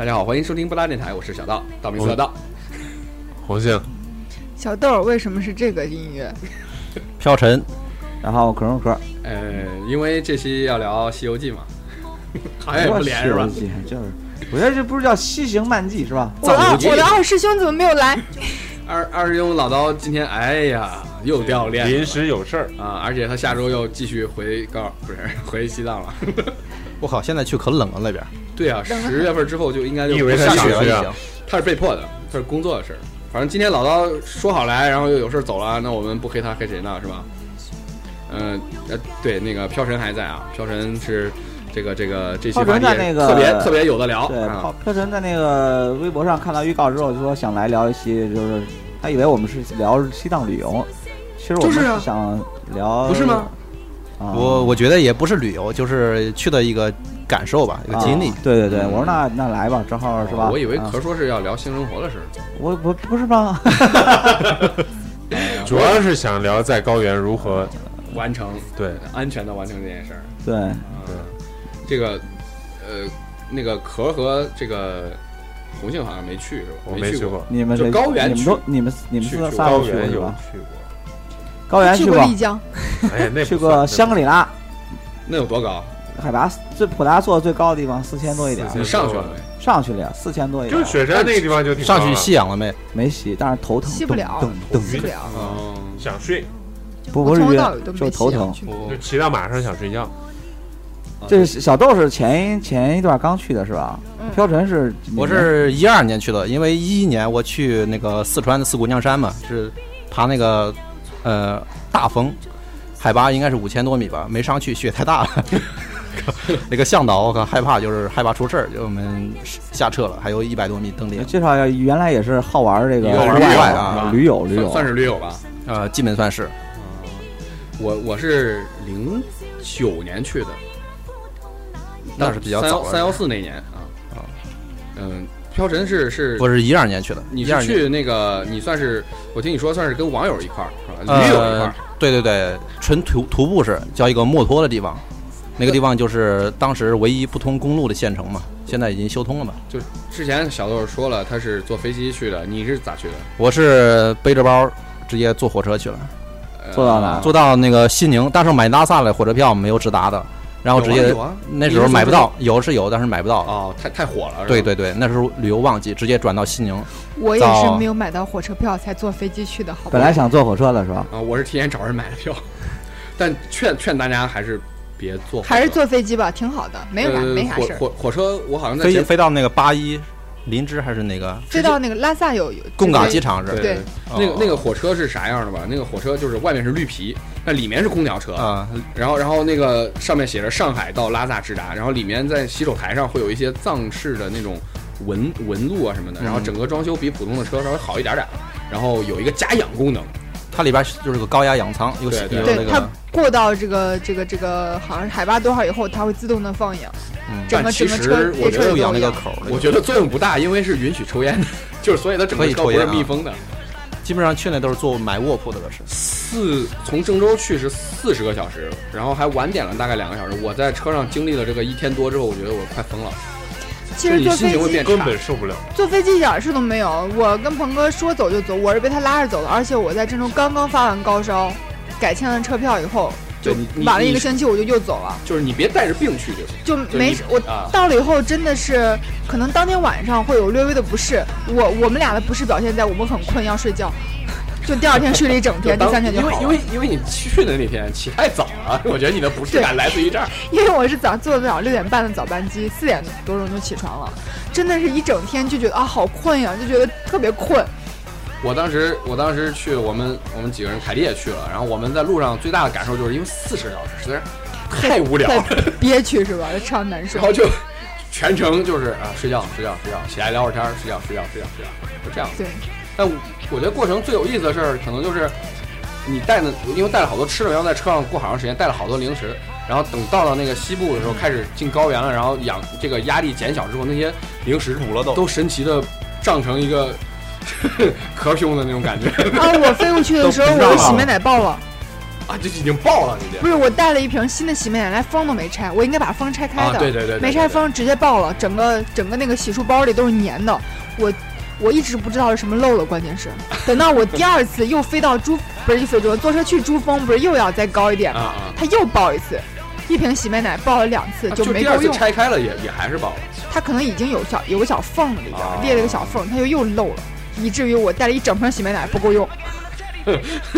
大家好，欢迎收听布拉电台，我是小道，道明寺的道。红杏，小豆儿为什么是这个音乐？飘尘，然后可荣壳，呃，因为这期要聊《西游记》嘛，好像也不连是吧？西游记就是，我觉得这不是叫西行漫记是吧？我的二游记我的二师兄怎么没有来？二二师兄老刀今天，哎呀，又掉链子了临时有事儿，啊，而且他下周又继续回高，不是回西藏了。我靠，现在去可冷了那边，对啊，十月份之后就应该就你以为他下雪了。他是被迫的，他是工作的事儿。反正今天老刀说好来，然后又有事儿走了，那我们不黑他黑谁呢？是吧？嗯呃，对，那个飘神还在啊，飘神是这个这个这期飘话题也尘在那个特别特别有的聊。对，啊飘飘尘在那个微博上看到预告之后，就说想来聊一期，就是他以为我们是聊西藏旅游，其实我们就是啊想聊，不是吗？啊我我觉得也不是旅游，就是去的一个感受吧，一个经历啊。对对对，我说那那来吧，正好是吧？哦我以为啊壳说是要聊性生活的事儿。我不不是吧？主要是想聊在高原如何完成对安全的完成这件事儿。对，对，这个呃，那个壳和这个红杏好像没去是吧？我没去过，就你们这高原去你们都你们你们去去仨仨都高原有去过吧？去过，高原去过，过丽江，哎呀，那去过香格里拉，那有多高？海拔最普达措最高的地方四千多一点，你上去了没？上去了呀，四千多一点，就是雪山那个地方就挺上去吸氧了没？没吸，但是头疼，吸不了噔噔噔，去不了。哦，想睡，不不是晕我从头到尾都，没就头疼。去就骑到马上想睡觉。这是小豆是前一前一段刚去的是吧？嗯飘尘是我是一二年去的，因为一一年我去那个四川的四姑娘山嘛，是爬那个呃大峰，海拔应该是五千多米吧，没上去，雪太大了。那个向导我靠害怕，就是害怕出事儿，就我们下撤了，还有一百多米登顶，介绍一下，原来也是好玩这个玩旅游外啊驴友，驴友，算算是驴友吧。呃，基本算是。我我是零九年去的，那是比较早了三幺四那年啊啊，嗯，飘尘是是我是一二年去的，你12年是去那个你算是我听你说算是跟网友一块儿是吧？驴友一块呃儿，对对对，纯徒徒步是叫一个墨脱的地方，那个地方就是当时唯一不通公路的县城嘛，现在已经修通了嘛。就之前小豆说了他是坐飞机去的，你是咋去的？我是背着包直接坐火车去了，呃坐到哪坐到那个西宁，当时买拉萨的火车票没有直达的，然后直接那时候买不到，有是有，但是买不到。哦，太太火了，对对对，那时候旅游旺季，直接转到西宁。我也是没有买到火车票才坐飞机去的，好？本来想坐火车的是吧？啊，我是提前找人买的票，但劝劝大家还是别坐，还是坐飞机吧，挺好的，没有啥呃没啥事儿。火火火车我好像在飞飞到那个八一林芝还是哪个？飞到那个拉萨有有贡嘎机场是？对对。那个哦。那个火车是啥样的吧？那个火车就是外面是绿皮，那里面是空调车，啊，然后然后那个上面写着上海到拉萨直达，然后里面在洗手台上会有一些藏式的那种纹纹路啊什么的，嗯然后整个装修比普通的车稍微好一点点，然后有一个加氧功能，它里边就是个高压氧舱，有对对有对它那个过到这个这个这个好像是海拔多少以后，它会自动的放氧，嗯，整个其整个车实我觉得列车有氧。那个口儿，我觉得作用不大，因为是允许抽烟的，就是所以它整个车不是可以抽烟啊密封的。基本上去那都是坐买卧铺的，都是。四从郑州去是四十个小时，然后还晚点了大概两个小时。我在车上经历了这个一天多之后，我觉得我快疯了，其实坐飞机根。本受不了。坐飞机一点事都没有。我跟鹏哥说走就走，我是被他拉着走的，而且我在郑州刚刚发完高烧，改签了车票以后，就晚了一个星期我就又走了，就是你别带着病去就行。就没事。我啊，到了以后真的是，可能当天晚上会有略微的不适。我我们俩的不适表现在我们很困要睡觉，就第二天睡了一整天，第三天就好了。因为因为因为你去的那天起太早了，我觉得你的不适感来自于这儿。因为我是早坐的早六点半的早班机，四点多钟就起床了，真的是一整天就觉得啊好困呀，就觉得特别困。我当时我当时去我们我们几个人，凯丽也去了，然后我们在路上最大的感受就是因为四十个小时实在是太无聊了，憋屈是吧？非常难受然。后就全程就是啊睡觉睡觉睡觉，起来聊会儿天儿，睡觉睡觉睡觉睡觉，就这样。对，但我我觉得过程最有意思的事儿，可能就是你带的，因为带了好多吃的，然后在车上过好长时间，带了好多零食，然后等到了那个西部的时候，开始进高原了，然后氧这个压力减小之后，那些零食补了都都神奇的胀成一个 壳胸的那种感觉 啊，我飞过去的时候，我的洗面奶爆了。啊，这已经爆了，已经不是，我带了一瓶新的洗面奶，连封都没拆，我应该把封拆开的，啊，对对对，对没拆，封直接爆了，整个整个那个洗漱包里都是粘的，我我一直不知道是什么漏了，关键是 等到我第二次又飞到珠不是飞珠，坐车去珠峰，不是又要再高一点吗？它又爆一次，一瓶洗面奶爆了两次啊就第二次没够用，拆开了也也还是爆了，它可能已经有小有个小缝里边啊裂了个小缝，它又又漏了，以至于我带了一整瓶洗面奶不够用。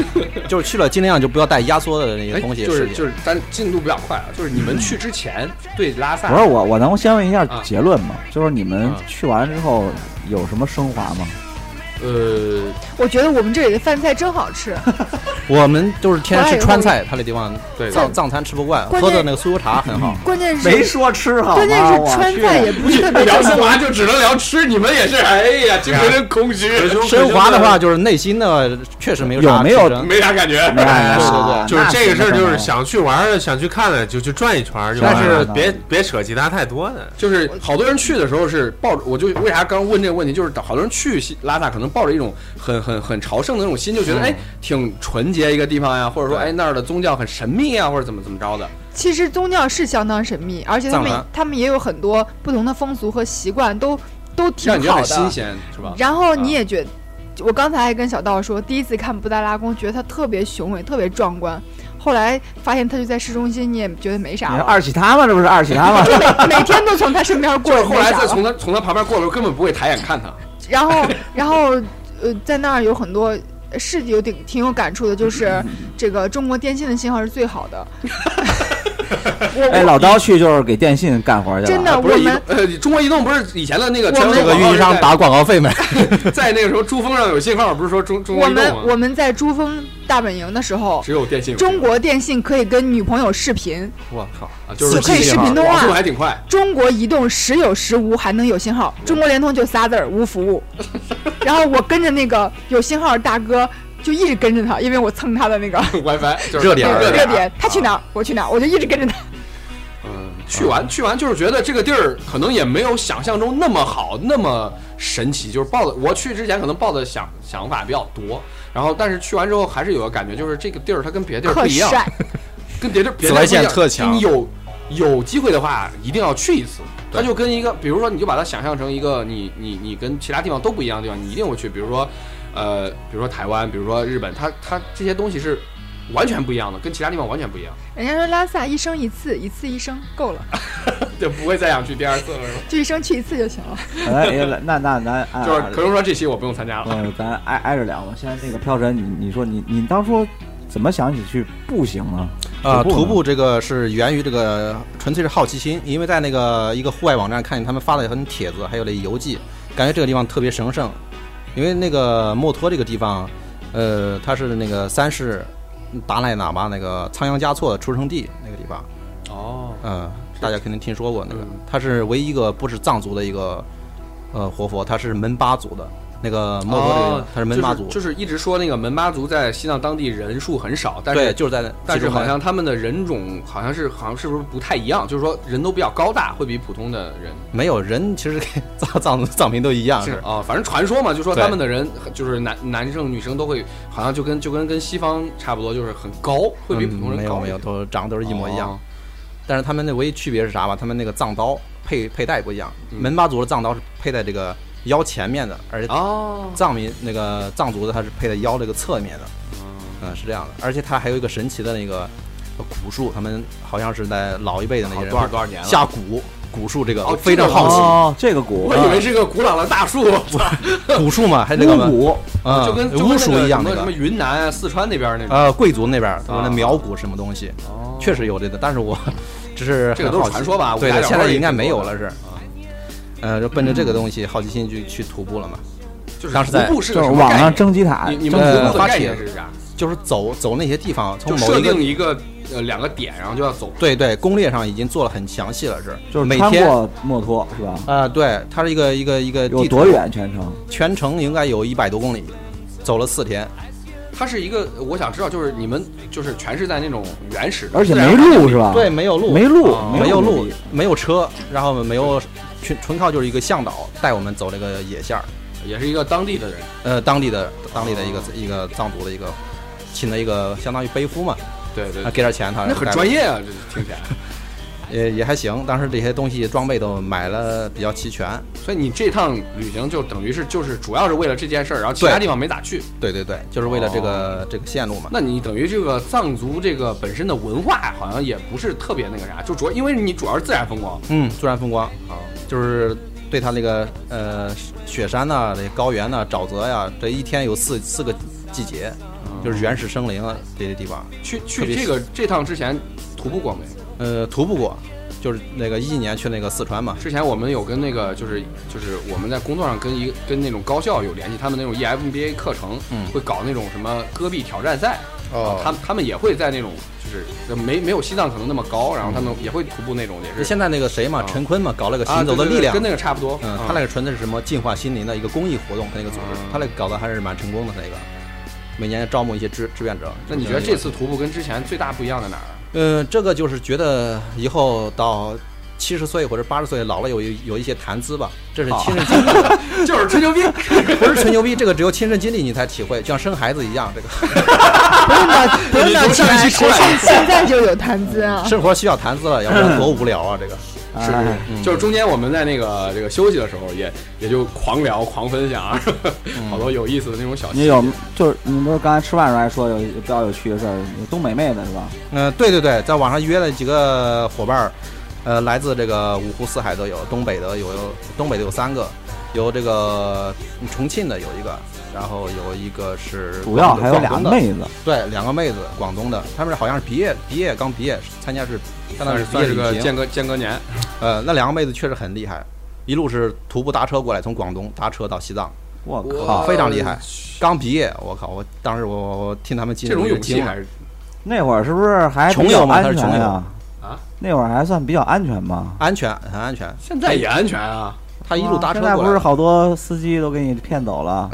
就是去了尽量就不要带压缩的那些哎东西。就是是就是咱进度比较快啊，就是你们去之前对拉萨不是我，我能先问一下啊结论吗？就是你们啊去完之后有什么升华吗？呃我觉得我们这里的饭菜真好吃，我们都是天天吃川菜，他那地方对藏藏餐吃不惯，喝的那个酥油茶很好。关键是没说吃好吗？关键是川菜也不是特别 聊升。华就只能聊吃，你们也是，哎呀，精神空虚，升华的话，就是内心的确实没有啥有没有没啥感觉，没哎对对对就是这个事儿，就是想想去玩儿的，想去看的，就去转一圈儿就完但。是别别扯其他太多的。就是好多人去的时候是抱着，我就为啥刚问这个问题，就是好多人去西拉萨可能抱着一种很很很朝圣的那种心，就觉得、嗯哎挺纯洁一个地方呀，或者说哎那儿的宗教很神秘啊，或者怎么怎么着的。其实宗教是相当神秘，而且他们他们也有很多不同的风俗和习惯，都都挺好的。很新鲜，是吧？然后啊你也觉我刚才还跟小道说，第一次看布达拉宫，觉得它特别雄伟，特别壮观。后来发现它就在市中心，你也觉得没啥了。二喜他吗？这不是二喜他吗？每每天都从他身边过，就是后来再从他从他旁边过的时候，根本不会抬眼看他。然后，然后，呃，在那儿有很多是有挺挺有感触的，就是这个中国电信的信号是最好的。我哎，我老刀去就是给电信干活去了。真的不是我们呃，中国移动不是以前的那个这个运营商打广告费没？在那个时候珠峰上有信号，不是说中中国我们移动吗？我们在珠峰大本营的时候，只有电信中国电信可以跟女朋友视频，我靠！啊，就是可以视频通网速话。还挺快。中国移动时有时无，还能有信号。中国联通就仨字儿无服务。然后我跟着那个有信号的大哥，就一直跟着他，因为我蹭他的那个 WiFi 就是热点热热点，他去哪儿我去哪儿，我就一直跟着他。嗯，去完去完就是觉得这个地儿可能也没有想象中那么好，那么神奇。就是抱的，我去之前可能抱的想想法比较多，然后但是去完之后还是有个感觉，就是这个地儿它跟别的地儿不一样，跟别的别紫外线的地儿不一样特强你有有机会的话，一定要去一次。它就跟一个，比如说，你就把它想象成一个你你你跟其他地方都不一样的地方，你一定会去。比如说，呃，比如说台湾，比如说日本，它它这些东西是完全不一样的，跟其他地方完全不一样，人家说拉萨一生一次，一次一生够了，就不会再想去第二次了，是吧？就一生去一次就行了。哎，哎那那咱就是可能说这期我不用参加了。嗯，咱挨挨着聊吧。现在这个飘神，你你说你你当初怎么想起去步行呢？呃，徒步呢徒步这个是源于这个纯粹是好奇心，因为在那个一个户外网站看见他们发了很帖子，还有那游记，感觉这个地方特别神圣。因为那个墨脱这个地方，呃，它是那个三世达赖喇嘛那个仓央嘉措的出生地那个地方，哦，嗯、大家肯定听说过那个。嗯，他是唯一一个不是藏族的一个呃活佛，他是门巴族的。那个墨脱这个他是门巴族，哦就是就是一直说那个门巴族在西藏当地人数很少，但对，是就是在但是好像他们的人种好像是好像是不是不太一样，就是说人都比较高大，会比普通的人没有人，其实跟 藏藏藏民都一样，是啊，反正传说嘛，就说他们的人就是男男生女生都会好像就跟就跟跟西方差不多，就是很高，会比普通人高嗯没有没有，都长得都是一模一样。哦但是他们那唯一区别是啥吧？他们那个藏刀佩佩戴不一样，嗯门巴族的藏刀是佩戴这个腰前面的，而且哦，藏民那个藏族的他是配在腰这个侧面的，嗯，是这样的。而且他还有一个神奇的那个古树，他们好像是在老一辈的那些人多少多少年了？下蛊蛊树这个哦非常好奇，哦，这个鼓，我以为是个古老的大树，古 树嘛，还有这个嘛，鼓，嗯，就跟巫术一样那什么什么。云南啊、四川那边那种。呃，贵族那边儿他们的啊苗蛊什么东西，哦。确实有这个，但是我 只是这个都是传说吧对的，武侠小现在应该没有了是。呃，就奔着这个东西好奇心就去徒步了嘛，就是当时在徒步是就是网上个什么概念？征集塔，你你们徒步的概念是啥？就是走走那些地方，从就设某一个定一个呃两个点，然后就要走。对对攻略上已经做了很详细了，是就是每天穿过墨脱是吧？啊、对，它是一个一个一个地多？远全程？全程应该有一百多公里，走了四天。它是一个，我想知道，就是你们就是全是在那种原始的，而且没路是吧？对，，没有路，没路啊，没有路，没有车，然后没有纯纯靠就是一个向导带我们走这个野线儿。也是一个当地的人。呃，当地的当地的一个、哦一个藏族的一个请的一个相当于背夫嘛，对对啊，，给点钱他那很专业啊，这听起来。也也还行。当时这些东西装备都买了比较齐全。所以你这趟旅行就等于是就是主要是为了这件事儿，然后其他地方没咋去。对对对，就是为了这个、这个线路嘛。那你等于这个藏族这个本身的文化好像也不是特别那个啥，就主要因为你主要是自然风光嗯，自然风光啊。就是对它那个呃雪山呐、这高原呐、沼泽呀，这一天有四四个季节，就是原始森林啊这些地方。去去这个这趟之前徒步过没？呃，徒步过，就是那个一几年去那个四川嘛。之前我们有跟那个就是就是我们在工作上跟一跟那种高校有联系，他们那种 E EMBA 课程，嗯会搞那种什么戈壁挑战赛，哦他们他们也会在那种就是没没有西藏可能那么高，然后他们也会徒步那种，也是现在那个谁嘛，啊陈坤嘛，搞了个啊行走的力量。对对对跟那个差不多。嗯，啊他那个纯的是什么净化心灵的一个公益活动，他那个组织，嗯他那个搞得还是蛮成功的。那个每年招募一些志志愿者。那你觉得这次徒步跟之前最大不一样在哪儿？嗯，这个就是觉得以后到七十岁或者八十岁老了有一有一些谈资吧，这是亲身经历，就是吹牛逼。不是吹牛逼，这个只有亲身经历你才体会，就像生孩子一样，这个 不用到不用到你从上现在，现在就有谈资啊。生活需要谈资了，要不然多无聊啊！这个是就是中间我们在那个这个休息的时候也，也就狂聊、狂分享，啊 好多有意思的那种小细节。你有就是你不是刚才吃饭的时候还说有有比较有趣的事儿，有东北妹子是吧？嗯、对对对，在网上约了几个伙伴儿，呃，来自这个五湖四海都有，东北的有东北的有三个，有这个重庆的有一个，然后有一个是主要还有俩广东的。妹子，对，两个妹子，广东的，他们好像是毕业，毕业刚毕业，参加是相当于是算是个。间隔间隔年，呃，那两个妹子确实很厉害，一路是徒步搭车过来，从广东搭车到西藏，我靠！非常厉害。刚毕业，我靠！我当时我我我听他们进这种勇气还是 那会儿是不是还比穷游嘛较安他是穷游全？啊，那会儿还算比较安全吧？安全，很安全。现在也安全啊。他一路搭车现在过来，不是好多司机都给你骗走了，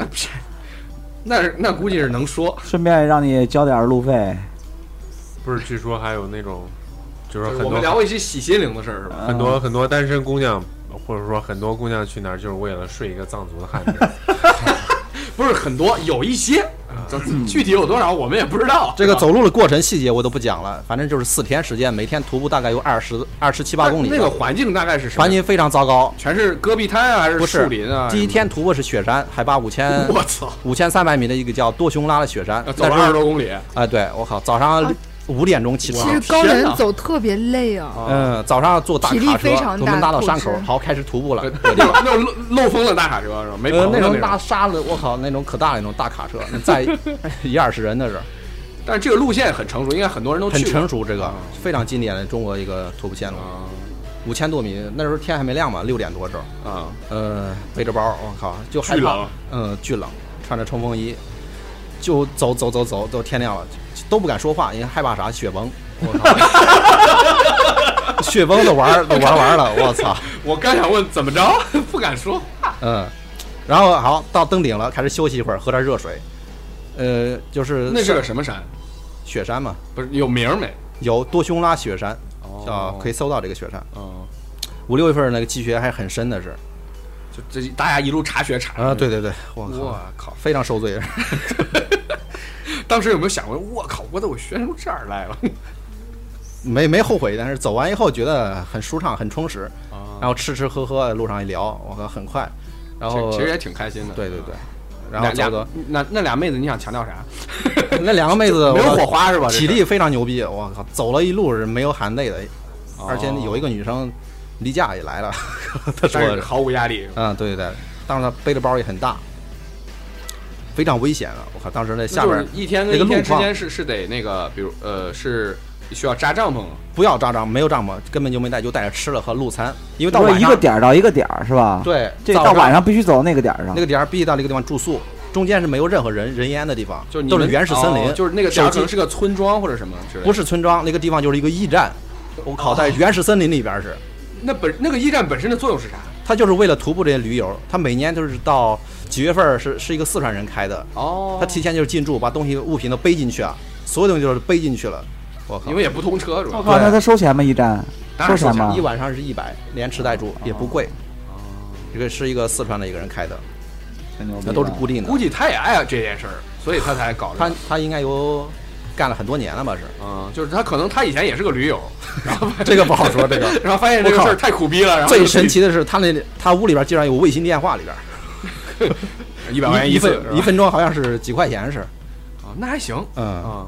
那是那估计是能说，顺便让你交点路费。不是，据说还有那种，就是很多我们聊过一些洗心灵的事儿是吧？很多很多单身姑娘，或者说很多姑娘去那儿就是为了睡一个藏族的汉子。不是很多，有一些，嗯具体有多少我们也不知道。这个走路的过程细节我都不讲了，反正就是四天时间，每天徒步大概有二十二十七八公里。那个环境大概是什么环境非常糟糕。全是戈壁滩啊，还是树林啊？第一天徒步是雪山，海拔五千 我操，五千三百米的一个叫多雄拉的雪山，走了二十多公里，哎，对我靠，早上啊五点钟起床其实，高原走特别累啊。嗯，早上坐大体力卡车非常，大我们拉到山口，好开始徒步了呃。那种那种漏漏风的大卡车是吧？没呃，那种棚的种大沙子，我靠，那种可大那种大卡车，那载一二十人那是，但是这个路线很成熟，应该很多人都很去过成熟，这个啊非常经典的中国一个徒步线路，啊五千多米，那时候天还没亮嘛，六点多钟，啊！呃，背着包，我靠，就害怕巨冷，嗯，巨冷，穿着冲锋衣，就走走走走，都天亮了，都不敢说话，因为害怕啥？雪崩，我靠，雪崩都玩都玩完了，我操，我刚想问怎么着，不敢说话。嗯，然后好到登顶了，开始休息一会儿，喝点热水，呃，就是那是个什么山？雪山嘛，不是有名没？有多凶拉雪山，叫哦可以搜到这个雪山，嗯，五六月份那个积雪还很深的是，就这大家一路查雪查啊，对，对对，我我，靠！非常受罪。当时有没有想过，我靠，我怎么学成这儿来了？没没后悔，但是走完以后觉得很舒畅、很充实，啊然后吃吃喝喝，路上一聊，我靠很快，然后其实也挺开心的。对对对，然后俩走走，那那俩妹子，你想强调啥？那两个妹子 没有火花是吧？体力非常牛逼，我靠，走了一路是没有喊累的，哦而且有一个女生离家也来了，她说毫无压力。嗯对对对，当时她背的包也很大，非常危险啊！我靠，当时那下边那一天跟那个路况一天之间是是得那个，比如呃是需要扎帐篷，不要扎帐，没有帐篷，根本就没带，就带着吃了和路餐，因为到说一晚上个点儿到一个点儿是吧？，对，这到晚上必须走到那个点儿上那。个点儿必须到那个地方住宿，中间是没有任何人人烟的地方，就是都是原始森林，哦就是那个可能是个村庄或者什么之类的。不是村庄，那个地方就是一个驿站。我靠，在原始森林里边是，那本那个驿站本身的作用是啥？它就是为了徒步这些驴友，它每年都是到几月份儿是是一个四川人开的，哦他提前就是进驻，把东西物品都背进去啊，所有东西都是背进去了。我靠因，为也不通车主要。我靠，那他收钱吗？一站收钱钱吗一？晚上是一百，连吃带住也不贵。这个是一个四川的一个人开的那都是固定的估。计他也爱这件事儿，所以他才搞他。他应该有干了很多年了吧是。嗯，就是他可能他以前也是个驴友，这个不好说，这个 然后发现这个事儿太苦逼了，然后最神奇的是他那他屋里边竟然有卫星电话里边，一百块钱一次一分钟好像是几块钱是，啊，那还行嗯，啊，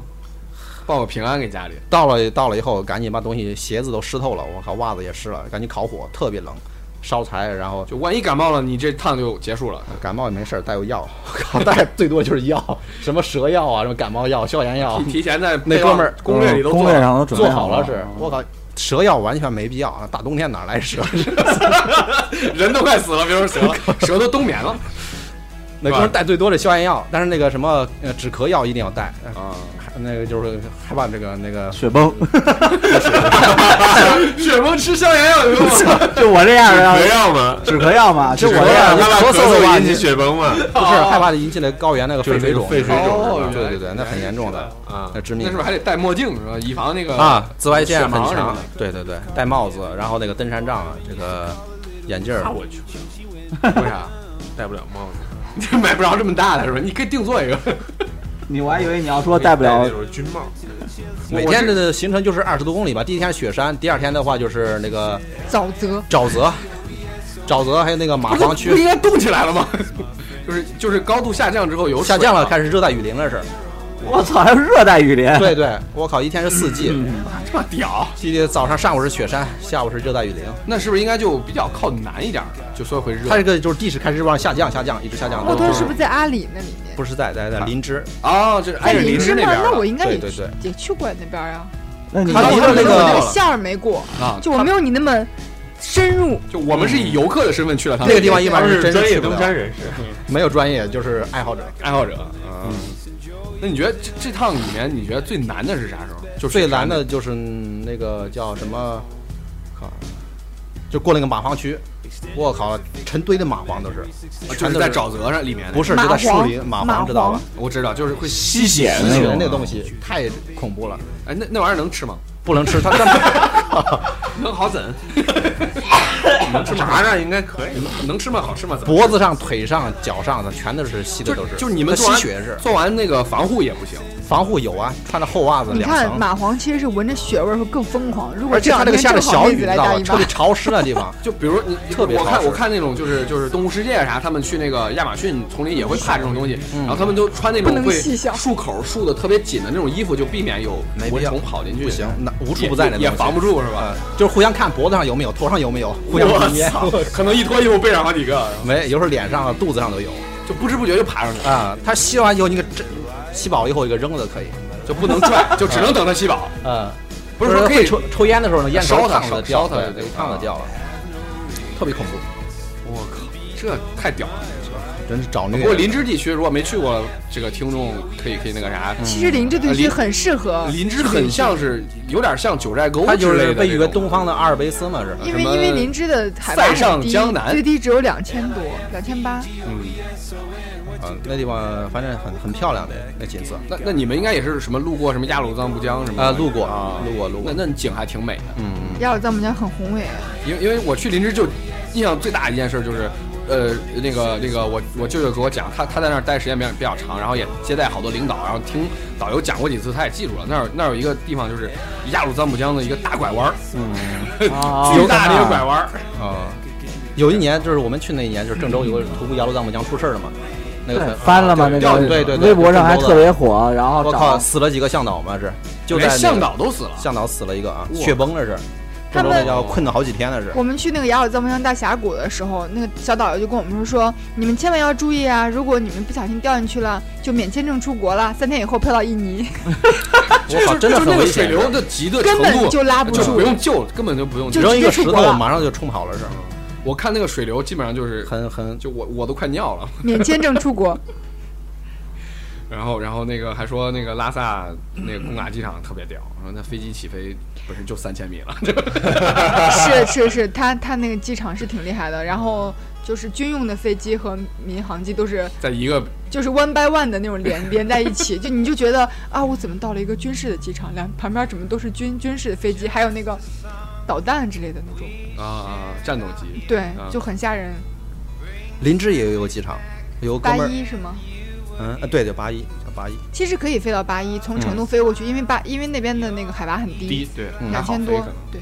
报个平安给家里。到了到了以后赶紧把东西鞋子都湿透了，我靠袜子也湿了，赶紧烤火，特别冷，烧柴，然后就万一感冒了，你这趟就结束了。感冒也没事儿，带有药，靠，带最多就是药，什么蛇药啊，什么感冒药、消炎药。提，前在那哥们儿攻略里都攻略上都准备做好了。了。是，我靠，蛇药完全没必要啊，大冬天哪来蛇？人都快死了，别说蛇。了，蛇都冬眠了。那哥们儿带最多的消炎药，但是那个什么呃止咳药一定要带，啊！那个就是害怕这个那个雪崩，雪崩吃消炎 药有用吗？就我这样的没药吗？止咳药嘛，就我止咳药这样你他怕咳嗽的话引起你雪崩嘛？不是害怕引起那高原那个肺水肿，肺水肿？对对对，那很严重的，啊那致命那是不是还得戴墨镜是吧？以防那个啊，紫外线很强对对对，戴帽子，然后那个登山杖，这个眼镜儿，我去，为啥？戴不了帽子，你 买不着这么大的是吧？你可以定做一个。你我还以为你要说戴不了那种军帽，每天的行程就是二十多公里吧，第一天是雪山，第二天的话就是那个沼泽，沼泽，沼泽还有那个马房区。不应该动起来了吗？就是就是高度下降之后有下降了，开始热带雨林了是，我操，还有热带雨林，对对，我靠，一天是四季，这么屌，记得早上上午是雪山，下午是热带雨林，那是不是应该就比较靠南一点？就所以会热。它这个就是地势开始往下降下降，一直下降，骆驼都是不是在阿里那里面？不是在在在林芝，哦，这是在挨着林林芝吗？那边那我应该也对对对也去过那边啊。那你它离我着那个我那个线儿没过，啊，就我没有你那么深入。就我们是以游客的身份去了他们那个地方一般是专业登山人士，没有专业，就是爱好者。爱好者。嗯，那你觉得这这趟里面，你觉得最难的是啥时候？就最难的就是那个叫什么，靠，就过那个蚂蟥区，我靠，成堆的蚂蟥都是，全都是在沼泽上里面。不是就在树林蚂蚂蟥知道吧？我知道，就是会吸吸血吸血的那个东西太恐怖了，哎，那那玩意儿能吃吗？不能吃。它它 能好怎？能吃麻呢应该可以吧？能吃吗？好吃吗？怎么脖子上、腿上、脚上的全都是吸的，都是。就你们吸血是做完那个防护也不行。防护有啊，穿的厚袜子你看。蚂蟥其实是闻着血味儿会更疯狂。如果而且它那个下着小雨，这两天正好妹子知道吧？来大姨妈特别，潮湿的地方，就比如你特别我看潮湿我看那种就是就是动物世界啥，他们去那个亚马逊丛林也会怕这种东西，嗯然后他们就穿那不能种会束口束的特别紧的那种衣服，就避免有蚊虫跑进去。不行，那无处不在的也也防不住是吧？呃，就是互相看脖子上有没有，头上有没有，互相我闻烟。操，可能一脱衣服背上好几个，没，有时候脸上、啊肚子上都有就不知不觉就爬上去了，啊。它吸完以后，你给这吸饱以后，一个扔了可以。就不能拽，就只能等它吸饱。嗯，不是说可以抽抽烟的时候呢，烟头烧它烧烫了掉，烧它对对烫了掉了，特别恐怖，我靠，这太屌了！真是找虐不。过林芝地区如果没去过，这个听众可以可以那个啥，其实林芝地区很适合，林芝很像是有点像九寨沟它就之类是被誉为东方的阿尔卑斯嘛，是。因为因为林芝的海拔最低只有两千多，两千八。嗯，啊，那地方反正很很漂亮的那景色。那那你们应该也是什么路过什么雅鲁藏布江什么的？啊路过啊，路过路过。那那景还挺美的，嗯，雅鲁藏布江很宏伟，因为因为我去林芝就印象最大的一件事就是。呃，那个那个，我我舅舅给我讲，他他在那儿待时间比较比较长，然后也接待好多领导，然后听导游讲过几次，他也记住了。那儿那儿有一个地方就是雅鲁藏布江的一个大拐弯儿，嗯。巨大的一个拐弯儿，啊，有一年就是我们去那一年，就是郑州有个徒步雅鲁藏布江出事儿了嘛，那个很翻了吗？那个对对对微博上还特别火，然后我靠，找死了几个向导嘛是，就在连向导都死了。向导死了一个啊，哇雪崩了是，他们困了好几天了是。我们去那个雅鲁藏布江大峡谷的时候，那个小导游就跟我们说说，你们千万要注意啊！如果你们不小心掉进去了，就免签证出国了，三天以后飘到印尼，我靠，真的就那个很危险。水流的急的程度，根本就拉不住就不。用救，根本就不用救就。扔一个石头马上就冲跑了是，我看那个水流基本上就是，很很就我我都快尿了。免签证出国，然后然后那个还说那个拉萨那个贡嘎机场特别屌，然后那飞机起飞不是就三千米了，是是是，他他那个机场是挺厉害的。然后就是军用的飞机和民航机都是在一个就是 one by one 的那种连 连在一起，就你就觉得啊，我怎么到了一个军事的机场？两旁边怎么都是军军事的飞机，还有那个导弹之类的那种，啊啊战斗机，对啊，就很吓人。林芝也有一个机场，有八，一是吗？嗯，啊对对，八一八一，其实可以飞到八一，从成都飞过去，因为八因为那边的那个海拔很低，低对，两千多对，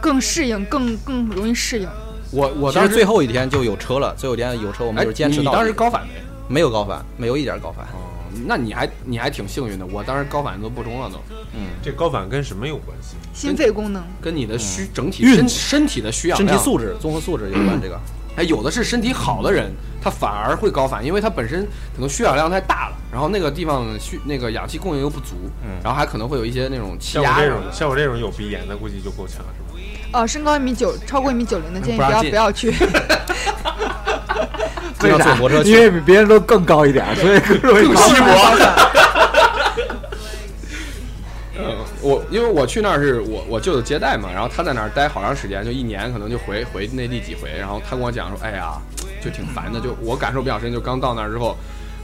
更适应，更更容易适应。我我当时其实最后一天就有车了，最后一天有车，我们哎就是坚持你当时高反没？没有高反，没有一点高反。哦，那你还你还挺幸运的，我当时高反都不中了都，嗯，这高反跟什么有关系？心肺功能，跟你的需整体身身体的需氧身体量素质、综合素质有关。这个哎，有的是身体好的人，他反而会高反，因为他本身可能需氧量太大了，然后那个地方需那个氧气供应又不足，嗯然后还可能会有一些那种气压像我这种像我这种有鼻炎的，估计就够呛了，是吧？哦，身高一米九，超过一米九零的建议不要不让进不要去。经常坐火车去。因为比别人都更高一点，所以更容易高更稀薄。我因为我去那儿是我我舅舅接待嘛，然后他在那儿待好长时间，就一年可能就回回内地几回，然后他跟我讲说，哎呀，就挺烦的，就我感受比较深，就刚到那儿之后，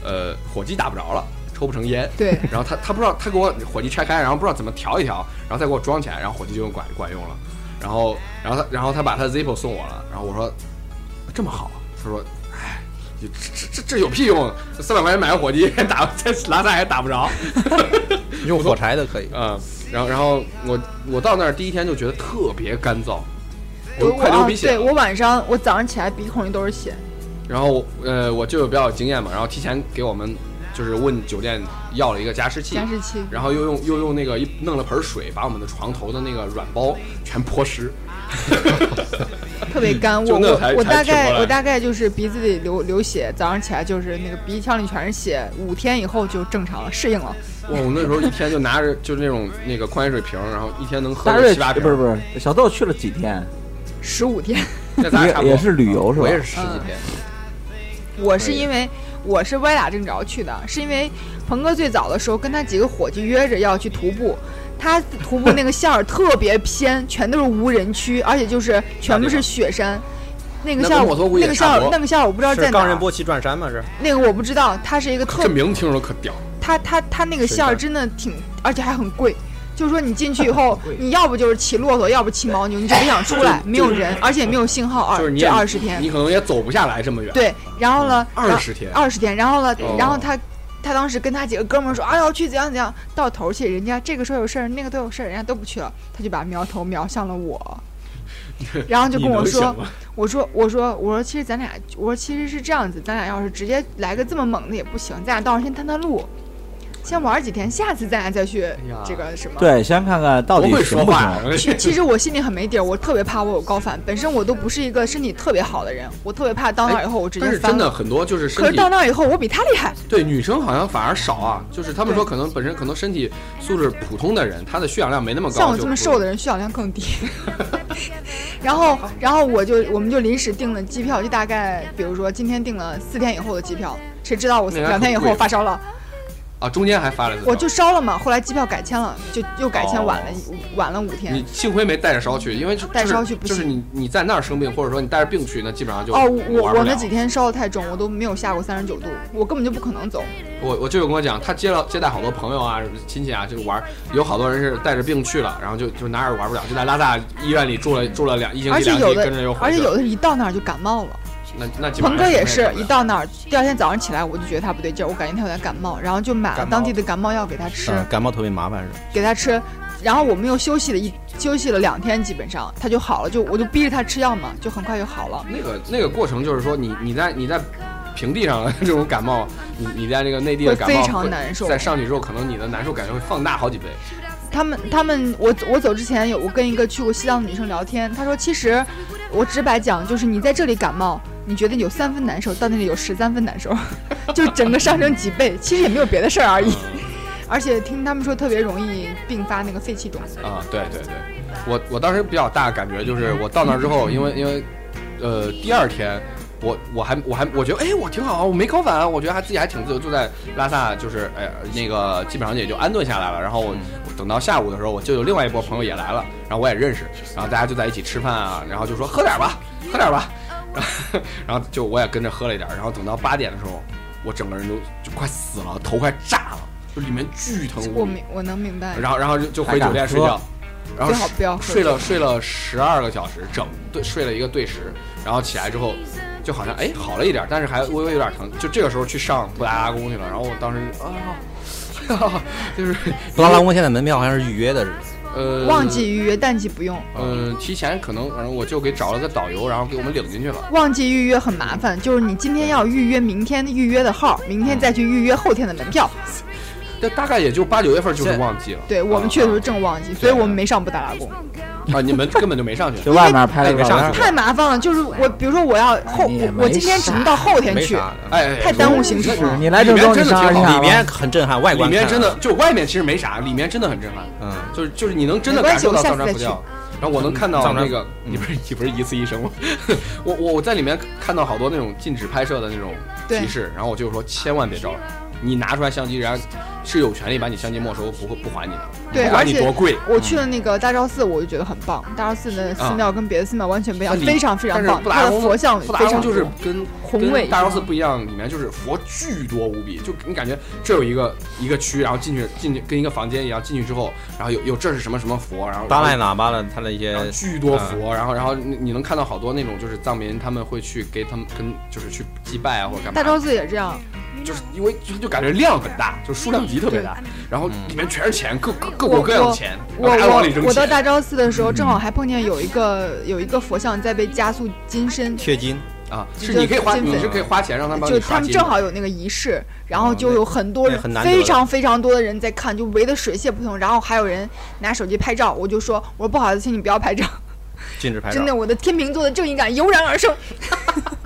呃，火机打不着了，抽不成烟，对，然后他他不知道他给我火机拆开，然后不知道怎么调一调，然后再给我装起来，然后火机就用管管用了，然后然后他然后他把他的 Zippo 送我了，然后我说这么好，他说，哎。这这这这有屁用？三百块钱买个火机，打在拉萨还打不着。用火柴的可以。嗯，然后然后我我到那儿第一天就觉得特别干燥，我快流鼻血了。对我晚上我早上起来鼻孔里都是血。然后呃，我舅舅比较有经验嘛，然后提前给我们就是问酒店要了一个加湿器加，湿器，然后又用又用那个一弄了盆水，把我们的床头的那个软包全泼湿。特别干。我我我大概我大概就是鼻子里流流血，早上起来就是那个鼻腔里全是血，五天以后就正常了，适应了。哇，我那时候一天就拿着就是那种那个矿泉水瓶，然后一天能喝七八瓶。不是不是，小豆去了几天？十五天。也也是旅游是吧？我也是十几天，我是因为我是歪打正着去的，是因为鹏哥最早的时候跟他几个伙计约着要去徒步。他徒步那个线儿特别偏，全都是无人区，而且就是全部是雪山。那个线儿那个线儿那个线儿我不知道在哪冈仁波齐转山吗？是那个我不知道，它是一个特这名字听着可屌。它它它那个线儿真的挺，而且还很贵。就是说你进去以后，你要不就是骑骆驼，要不骑牦牛，你就别想出来，没有人，而且没有信号，二这就是你也二十天你。可能也走不下来这么远。，对，然后呢，二十天。二十天，然后呢哦，然后他他当时跟他几个哥们儿说，啊要去怎样怎样，到头去，人家这个说有事儿，那个都有事儿，人家都不去了，他就把苗头瞄向了我，然后就跟我说我说我说我说其实咱俩我说其实是这样子，咱俩要是直接来个这么猛的也不行，咱俩到时候先探探路，先玩几天，下次咱俩再去这个什么。对，先看看到底不会行不说话行。。其其实我心里很没底儿，我特别怕我有高反。本身我都不是一个身体特别好的人，我特别怕到那儿以后我直接翻了。是真的很多就是身可是到那儿以后，我比他厉害。对女生好像反而少啊，就是他们说可能本身可能身体素质普通的人，他的血氧量没那么高。像我这么瘦的人，血氧量更低。然后，然后我就我们就临时订了机票，就大概比如说今天订了四天以后的机票，谁知道我两天以后发烧了，啊，中间还发了我就烧了嘛。后来机票改签了，就又改签哦晚了、晚了五天你。幸亏没带着烧去，因为就带就是烧去不行就是你你在那儿生病，或者说你带着病去，那基本上就哦，我我那几天烧的太重，我都没有下过三十九度，我根本就不可能走。我我舅舅跟我讲，他接了接待好多朋友啊、亲戚啊，就玩，有好多人是带着病去了，然后就就哪儿也玩不了，就在拉萨医院里住了住了两一星期两期，而且有的跟着又，回而且。有的一到那儿就感冒了。那那基本鹏哥也是一到那儿，第二天早上起来我就觉得他不对劲儿，我感觉他有点感冒，然后就买了当地的感冒药给他吃。嗯，感冒特别麻烦是。给他吃，然后我们又休息了一休息了两天，基本上他就好了，就我就逼着他吃药嘛，就很快就好了。那个那个过程就是说你你在你在平地上的 这种感冒，你你在那个内地的会感冒非常难受在上去之后，可能你的难受感觉会放大好几倍。他们他们我我走之前有我跟一个去过西藏的女生聊天，她说其实我直白讲，就是你在这里感冒，你觉得有三分难受，到那里有十三分难受，就整个上升几倍，其实也没有别的事儿而已。而且听他们说特别容易并发那个肺气肿，啊，对对对，我我当时比较大感觉就是我到那儿之后，因为因为呃第二天我我还我还我觉得哎我挺好，我没高反啊，我觉得还自己还挺自由，就在拉萨就是哎那个基本上也就安顿下来了。然后我我等到下午的时候，我就有另外一波朋友也来了，然后我也认识，然后大家就在一起吃饭啊，然后就说喝点吧，喝点吧，然后然后就我也跟着喝了一点，然后等到八点的时候，我整个人都就快死了，头快炸了，就里面巨疼。我明我能明白，然后然后就就回酒店睡觉，然后最好不要睡了睡了十二个小时，整对睡了一个对时，然后起来之后就好像哎好了一点，但是还微微有点疼。就这个时候去上布达拉宫去了，然后我当时啊，就是布达拉宫现在门票好像是预约的，是呃旺季预约，淡季不用。嗯、提前可能反正我就给找了个导游，然后给我们领进去了。旺季预约很麻烦，就是你今天要预约明天预约的号，明天再去预约后天的门票。这大概也就八九月份就是旺季了。对我们去的时候正旺季，所以我们没上布达拉宫，啊，你们 根本就没上去。就外面拍了个上去。太麻烦了。就是我，比如说我要后，我我今天只能到后天去。哎，哎太耽误行程了。你来郑州，真的挺好。里面很震撼，外里观里面真的就外面其实没啥，里面真的很震撼。嗯，就是就是你能真的关系感受到藏传佛教，然后我能看到那个，嗯。你不是你不是一次一生吗？我我我在里面看到好多那种禁止拍摄的那种提示，然后我就说千万别照。了，你拿出来相机，人家是有权利把你相机没收，不会不还你的，对不管而且你多贵。我去了那个大昭寺，我就觉得很棒。大昭寺的寺庙跟别的寺庙完全不一样，非常非常棒。它的布达拉宫佛像非常就是跟宏伟跟大昭寺不一样，里面就是佛巨多无比，就你感觉这有一个一个区，然后进去进去跟一个房间一样，进去之后，然后有有这是什么什么佛，然后达赖喇嘛的他的一些巨多佛，然后然后你你能看到好多那种就是藏民他们会去给他们跟就是去祭拜啊或者干嘛，大昭寺也这样，就是因为就就感觉量很大，就数量级特别大，然后里面全是钱，各各各国各样的钱，我然后还往里扔我我到。大昭寺的时候，正好还碰见有一个有一个佛像在被加速金身，缺金，啊，是你可以花，金粉你是可以花钱让他们就他们。正好有那个仪式，然后就有很多人非常非常多的人在看，就围得水泄不通，然后还有人拿手机拍照，我就说我说不好意思，请你不要拍照，禁止 拍照。真的我的天秤座的正义感油然而生。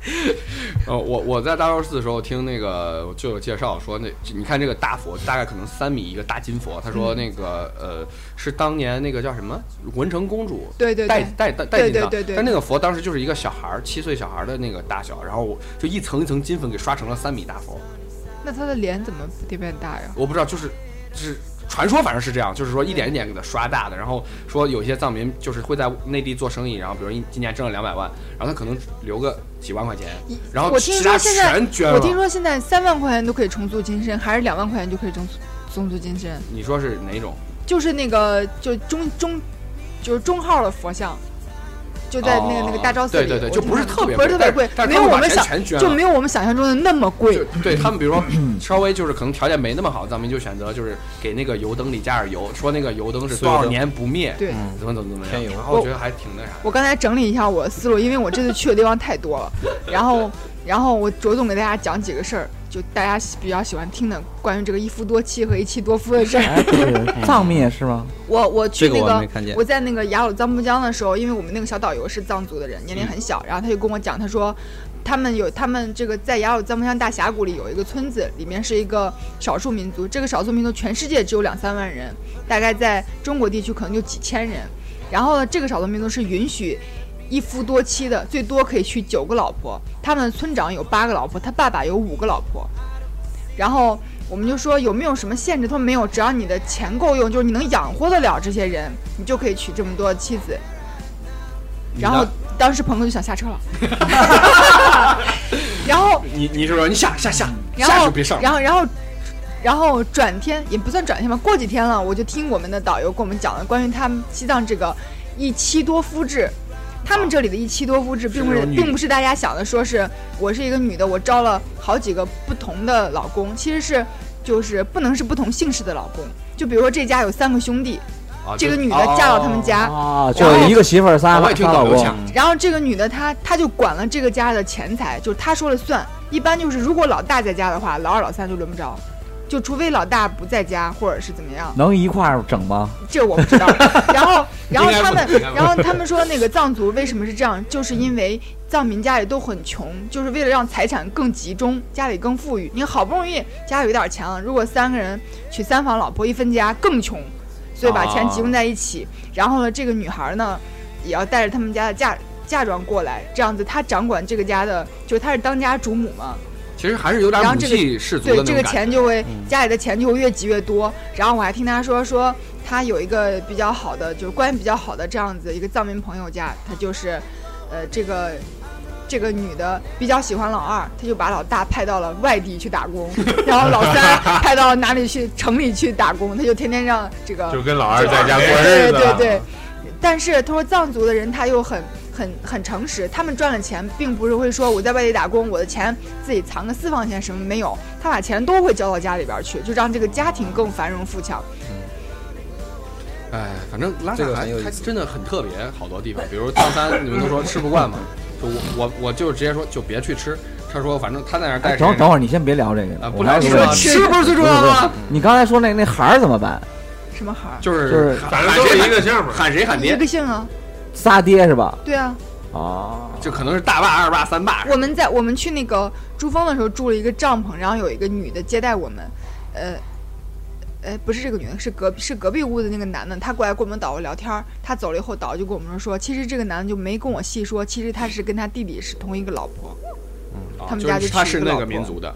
呃，我我在大昭寺的时候听那个就有介绍说那，你看这个大佛大概可能三米一个大金佛，他嗯说那个呃是当年那个叫什么文成公主对对带对，带带带进的，对对对对但那个佛当时就是一个小孩儿，七岁小孩的那个大小，然后我就一层一层金粉给刷成了三米大佛，那他的脸怎么特别大呀？我不知道就是就是。传说反正是这样，就是说一点一点给它刷大的，然后说有些藏民就是会在内地做生意，然后比如一今年挣了两百万，然后他可能留个几万块钱，然后我听其他说现在全捐了。我听说现在三万块钱都可以重塑金身，还是两万块钱就可以重塑重塑金身？你说是哪种？就是那个就中中就是中号的佛像，就在那个、哦那个大昭寺里，对对对就不是特别贵不是特别贵，但但是他们把钱没有我们想就全捐了没有我们想象中的那么贵。对他们，比如说 稍微就是可能条件没那么好，咱们就选择就是给那个油灯里加点油，说那个油灯是多少年不灭，对，嗯怎么怎么怎么样。然后我觉得还挺那啥。我刚才整理一下我的思路，因为我这次去的地方太多了，然后然后我着重给大家讲几个事儿，就大家喜比较喜欢听的关于这个一夫多妻和一妻多夫的事儿。哎，对藏密 是吗？我我去这个那个我在那个雅鲁藏布江的时候，因为我们那个小导游是藏族的人，年龄很小，然后他就跟我讲，他说他们有他们这个在雅鲁藏布江大峡谷里有一个村子，里面是一个少数民族，这个少数民族全世界只有两三万人，大概在中国地区可能就几千人。然后呢，这个少数民族是允许一夫多妻的，最多可以娶九个老婆。他们村长有八个老婆，他爸爸有五个老婆。然后我们就说有没有什么限制？他说没有，只要你的钱够用，就是你能养活得了这些人，你就可以娶这么多妻子。然后当时朋友就想下车了，然后你你是说你下下下然后下就别上，然后然后然后转天也不算转天吧，过几天了，我就听我们的导游跟我们讲了关于他们西藏这个一妻多夫制。他们这里的一妻多夫制，并不是并不是大家想的，说是我是一个女的，我招了好几个不同的老公，其实是就是不能是不同姓氏的老公。就比如说这家有三个兄弟，啊这个女的嫁到他们家，啊，就一个媳妇儿仨老公，然后这个女的她她就管了这个家的钱财，就是她说了算。一般就是如果老大在家的话，老二老三就轮不着，就除非老大不在家或者是怎么样，能一块儿整吗？这我不知道。然后 然后他们然后他们说那个藏族为什么是这样，就是因为藏民家里都很穷，就是为了让财产更集中，家里更富裕。你好不容易家里有点钱了，如果三个人娶三房老婆一分家更穷，所以把钱集中在一起。然后呢，这个女孩呢也要带着他们家的嫁嫁妆过来，这样子她掌管这个家的，就是她是当家主母嘛，其实还是有点母然后这个系氏族的对这个。钱就会嗯家里的钱就会越积越多。然后我还听他说说他有一个比较好的，就是关系比较好的这样子一个藏民朋友家，他就是，呃，这个。这个女的比较喜欢老二，她就把老大派到了外地去打工，然后老三派到哪里去城里去打工，他就天天让这个就跟老二在家过日子对子。对对，但是他说藏族的人他又很很很诚实，他们赚了钱，并不是会说我在外地打工，我的钱自己藏个私房钱什么没有，他把钱都会交到家里边去，就让这个家庭更繁荣富强。哎，反正拉萨还这个很有意思还真的很特别，好多地方，比如藏山，你们都说吃不惯嘛，就我我我就直接说就别去吃。他说反正他在那儿待着，等等会儿，你先别聊这个啊，不聊吃吗？还有个吃不是最重要的吗？你刚才说那那孩儿怎么办？什么孩儿？就是就是反正都是一个姓嘛。喊谁喊爹一爹，个姓啊，仨爹是吧？对啊。啊，就可能是大爸、二爸、三爸。我们在我们去那个珠峰的时候住了一个帐篷，然后有一个女的接待我们，呃，呃，不是这个女的，是隔是隔壁屋的那个男的，他过来跟我们导游聊天儿，他走了以后，导游就跟我们说，其实这个男的就没跟我细说，其实他是跟他弟弟是同一个老婆，嗯他们家就就是他是那个民族的。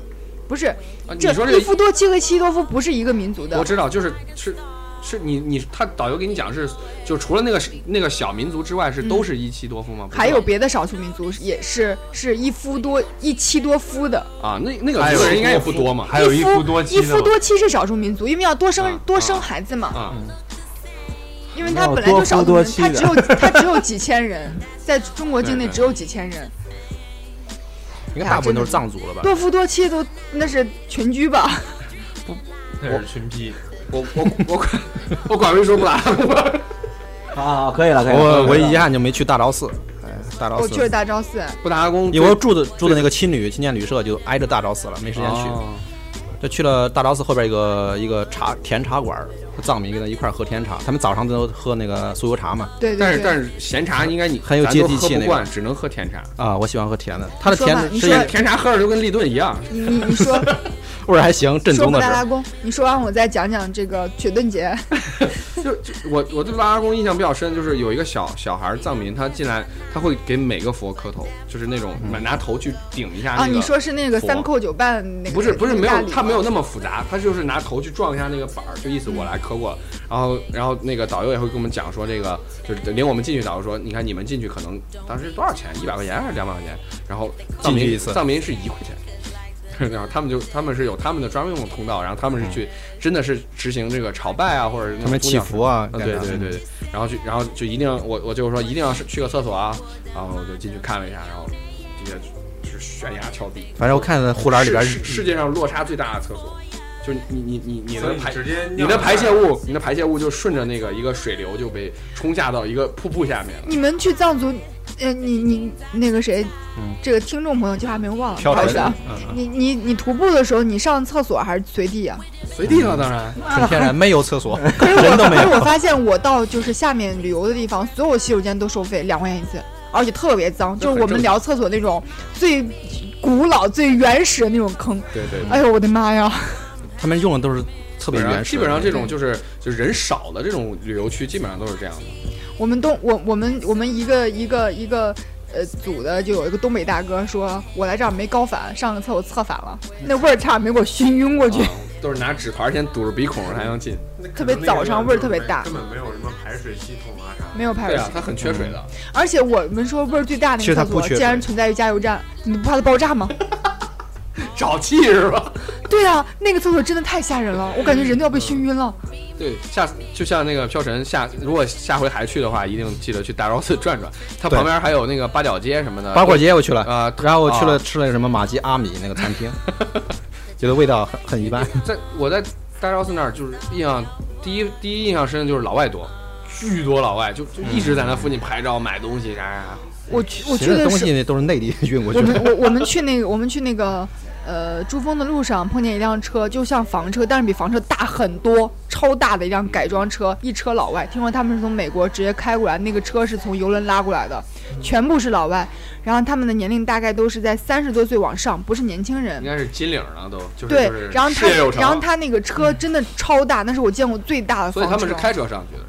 不是，啊，这你说这个，伊夫多妻和西多夫不是一个民族的我，知道，就是是是你你他导游给你讲是，就除了那个那个小民族之外，是都是一妻多夫吗？还有别的少数民族也是是一夫多一妻多夫的，啊，那那个还有族人应该也不多嘛。还有一夫夫多妻一夫。多妻是少数民族，因为要多生、啊多生啊孩子嘛。啊，因为他本来就少数民族，他只有他只有几千人，在中国境内只有几千人，应该大部分都是藏族了吧？多夫多妻都那是群居吧？不那是群批，我我我管我管没说不拉吧。啊，可以了，可以了。我唯可以了一遗憾就没去大昭寺，哎，大昭寺我去了，大昭寺，布达拉宫因为我住的住的那个青旅青年旅社就挨着大昭寺了，没时间去，哦就去了大昭寺后边一个一个茶甜茶馆，和藏民跟他一块儿喝甜茶，他们早上都喝那个酥油茶嘛。对对对。但是但是咸茶应该你很有接地气那个只能喝甜茶。啊，我喜欢喝甜的，他的甜甜甜茶喝着就跟立顿一样。你你你说 味儿还行，正宗的是。布达拉宫，你说完我再讲讲这个雪顿节。就就我我对拉拉宫印象比较深，就是有一个小小孩藏民，他进来他会给每个佛磕头，就是那种拿头去顶一下那个。啊，你说是那个三叩九拜那个？不是不是没有他没有那么复杂，他就是拿头去撞一下那个板儿，就意思我来磕过。然后然后那个导游也会跟我们讲说，这个就是领我们进去，导游说，你看你们进去可能当时多少钱？一百块钱还是两百块钱？然后藏民进去一次藏民是一块钱。然后他们就他们是有他们的专用的通道，然后他们是去真的是执行这个朝拜啊，或者他们祈福啊，对对对，对，然后去，然后就一定我我就是说一定要是去个厕所啊，然后我就进去看了一下，然后直接就是悬崖峭壁，反正我看护栏里边世世界上落差最大的厕所，就是你你你你的排直接你的排泄物，你的排泄物就顺着那个一个水流就被冲下到一个瀑布下面了。你们去藏族，呃，你你那个谁，嗯这个听众朋友叫啥名忘了，不好意思啊。，嗯你你你徒步的时候，你上厕所还是随地啊？随地了，当然，纯天然，没有厕所，可是我人都没有。可是我发现我到就是下面旅游的地方，所有洗手间都收费两块钱一次，而且特别脏，就是我们聊厕所那种最古老、最原始的那种坑。对对对。哎呦我的妈呀！他们用的都是特别原始，基本上这种就是就是人少的这种旅游区，基本上都是这样的。我们东我我们我们一个一个一个呃组的就有一个东北大哥说，我来这儿没高反，上个厕所侧反了，那味儿差点没给我熏晕过去。啊都是拿纸牌先堵着鼻孔才能进。特别早上味儿特别大根本没有什么排水系统啊啥的。没有排水啊它很缺水的。而且我们说味儿最大的那个厕所，不缺水竟然存在于加油站，你不怕它爆炸吗？沼气是吧？对啊，那个厕所真的太吓人了，我感觉人都要被熏晕了。对，下就像那个飘神下，如果下回还去的话，一定记得去大昭寺转转。它旁边还有那个八角街什么的。八廓街我去了，啊，然后我去了啊吃了什么马吉阿米那个餐厅，觉得味道很很一般。在我在大昭寺那儿，就是印象第一第一印象深的就是老外多，巨多老外，就就一直在那附近拍照、买东西啥啥啥。我去我去的东西都是内地运过去的。我们我我们去那个我们去那个呃珠峰的路上碰见一辆车，就像房车，但是比房车大很多，超大的一辆改装车，一车老外。听说他们是从美国直接开过来，那个车是从游轮拉过来的，全部是老外。然后他们的年龄大概都是在三十多岁往上，不是年轻人应。该是金领了都，就是对就是，然后他然后他那个车真的超大，那是我见过最大的所以。他们是开车上去的？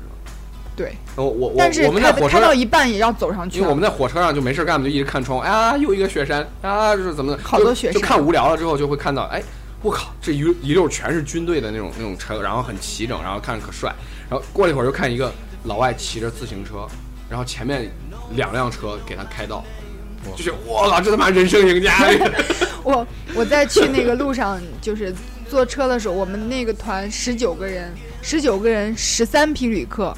对，我我我但是我们开在火车上，开到一半也要走上去啊。因为我们在火车上就没事干，就一直看窗，啊，又一个雪山啊，这是怎么的？好多雪山就看无聊了之后就会看到，哎，我靠，这一一溜全是军队的那种那种车，然后很齐整，然后看着可帅。然后过了一会儿又看一个老外骑着自行车，然后前面两辆车给他开道，就是我靠，这他妈人生赢家！我我在去那个路上，就是坐车的时候，我们那个团十九个人，十九个人，十三批旅客，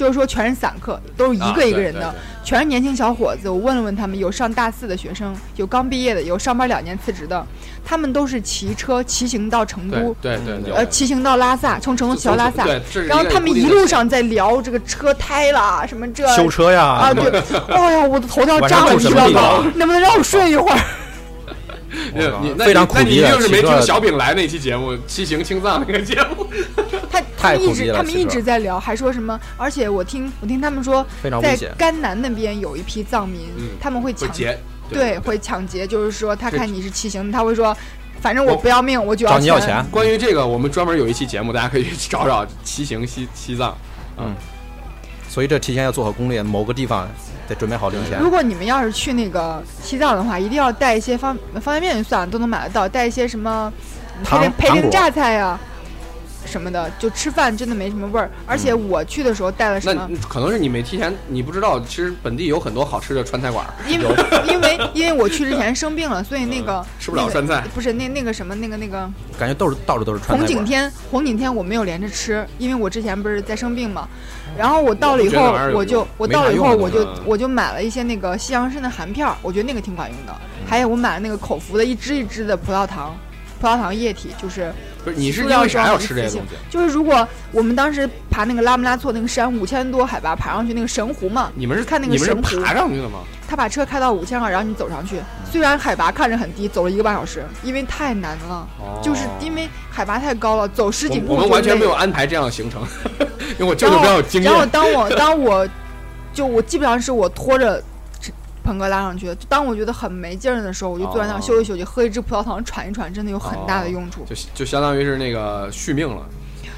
就是说全是散客，都是一啊个一个人的，全是年轻小伙子。我问了问他们，有上大四的学生，有刚毕业的，有上班两年辞职的，他们都是骑车骑行到成都，对对对，呃，骑行到拉萨，从成都骑到拉萨。然后他们一路上在聊这个车胎啦，什么这修车呀，啊，对，哎呀，我的头都要炸了，你知道吗？能不能让我睡一会儿？你你那非常你那你一定是没听小饼来那期节目《骑行青藏》那个节目。他他们一直太苦逼了他们一直在聊，还说什么？而且我听我听他们说，在。甘南那边有一批藏民，嗯他们会抢劫，对，会抢劫，就是说他看你是骑行，他会说，反正我我不要命，我就要找你要钱。关于这个，我们专门有一期节目，大家可以去找找骑行西西藏。嗯所以这提前要做好攻略，某个地方得准备好零钱。如果你们要是去那个西藏的话，一定要带一些方方便面就算了，都能买得到，带一些什么嗯培糖根培根糖果榨菜呀、什么的，就吃饭真的没什么味儿。而且我去的时候带了什那么？可能是你没提前，你不知道，其实本地有很多好吃的川菜馆儿，因为因为因为我去之前生病了，所以那个、嗯吃不了那个川菜不是那那个什么那个那个感觉都是到处都是川菜红景。天红景天我没有连着吃，因为我之前不是在生病嘛。然后我到了以后我就我到了以后我就嗯我就买了一些那个西洋参的含片儿，我觉得那个挺管用的。还有我买了那个口服的一支一支的葡萄糖，葡萄糖液体，就是不是你是为啥要装一次性吃这个东西？就是如果我们当时爬那个拉姆拉措那个山五千多海拔爬上去那个神湖嘛，你们是看那个你们是神湖爬上去的吗？他把车开到五千二，然后你走上去，虽然海拔看着很低，走了一个半小时，因为太难了，就是因为海拔太高了，走十几步哦我我们完全没有安排这样的行程，因为我比较有经然后验。当我当我就我基本上是我拖着鹏哥拉上去的，当我觉得很没劲儿的时候，我就坐在那儿哦休息休息，喝一支葡萄糖喘一喘，真的有很大的用处。就就相当于是那个续命了，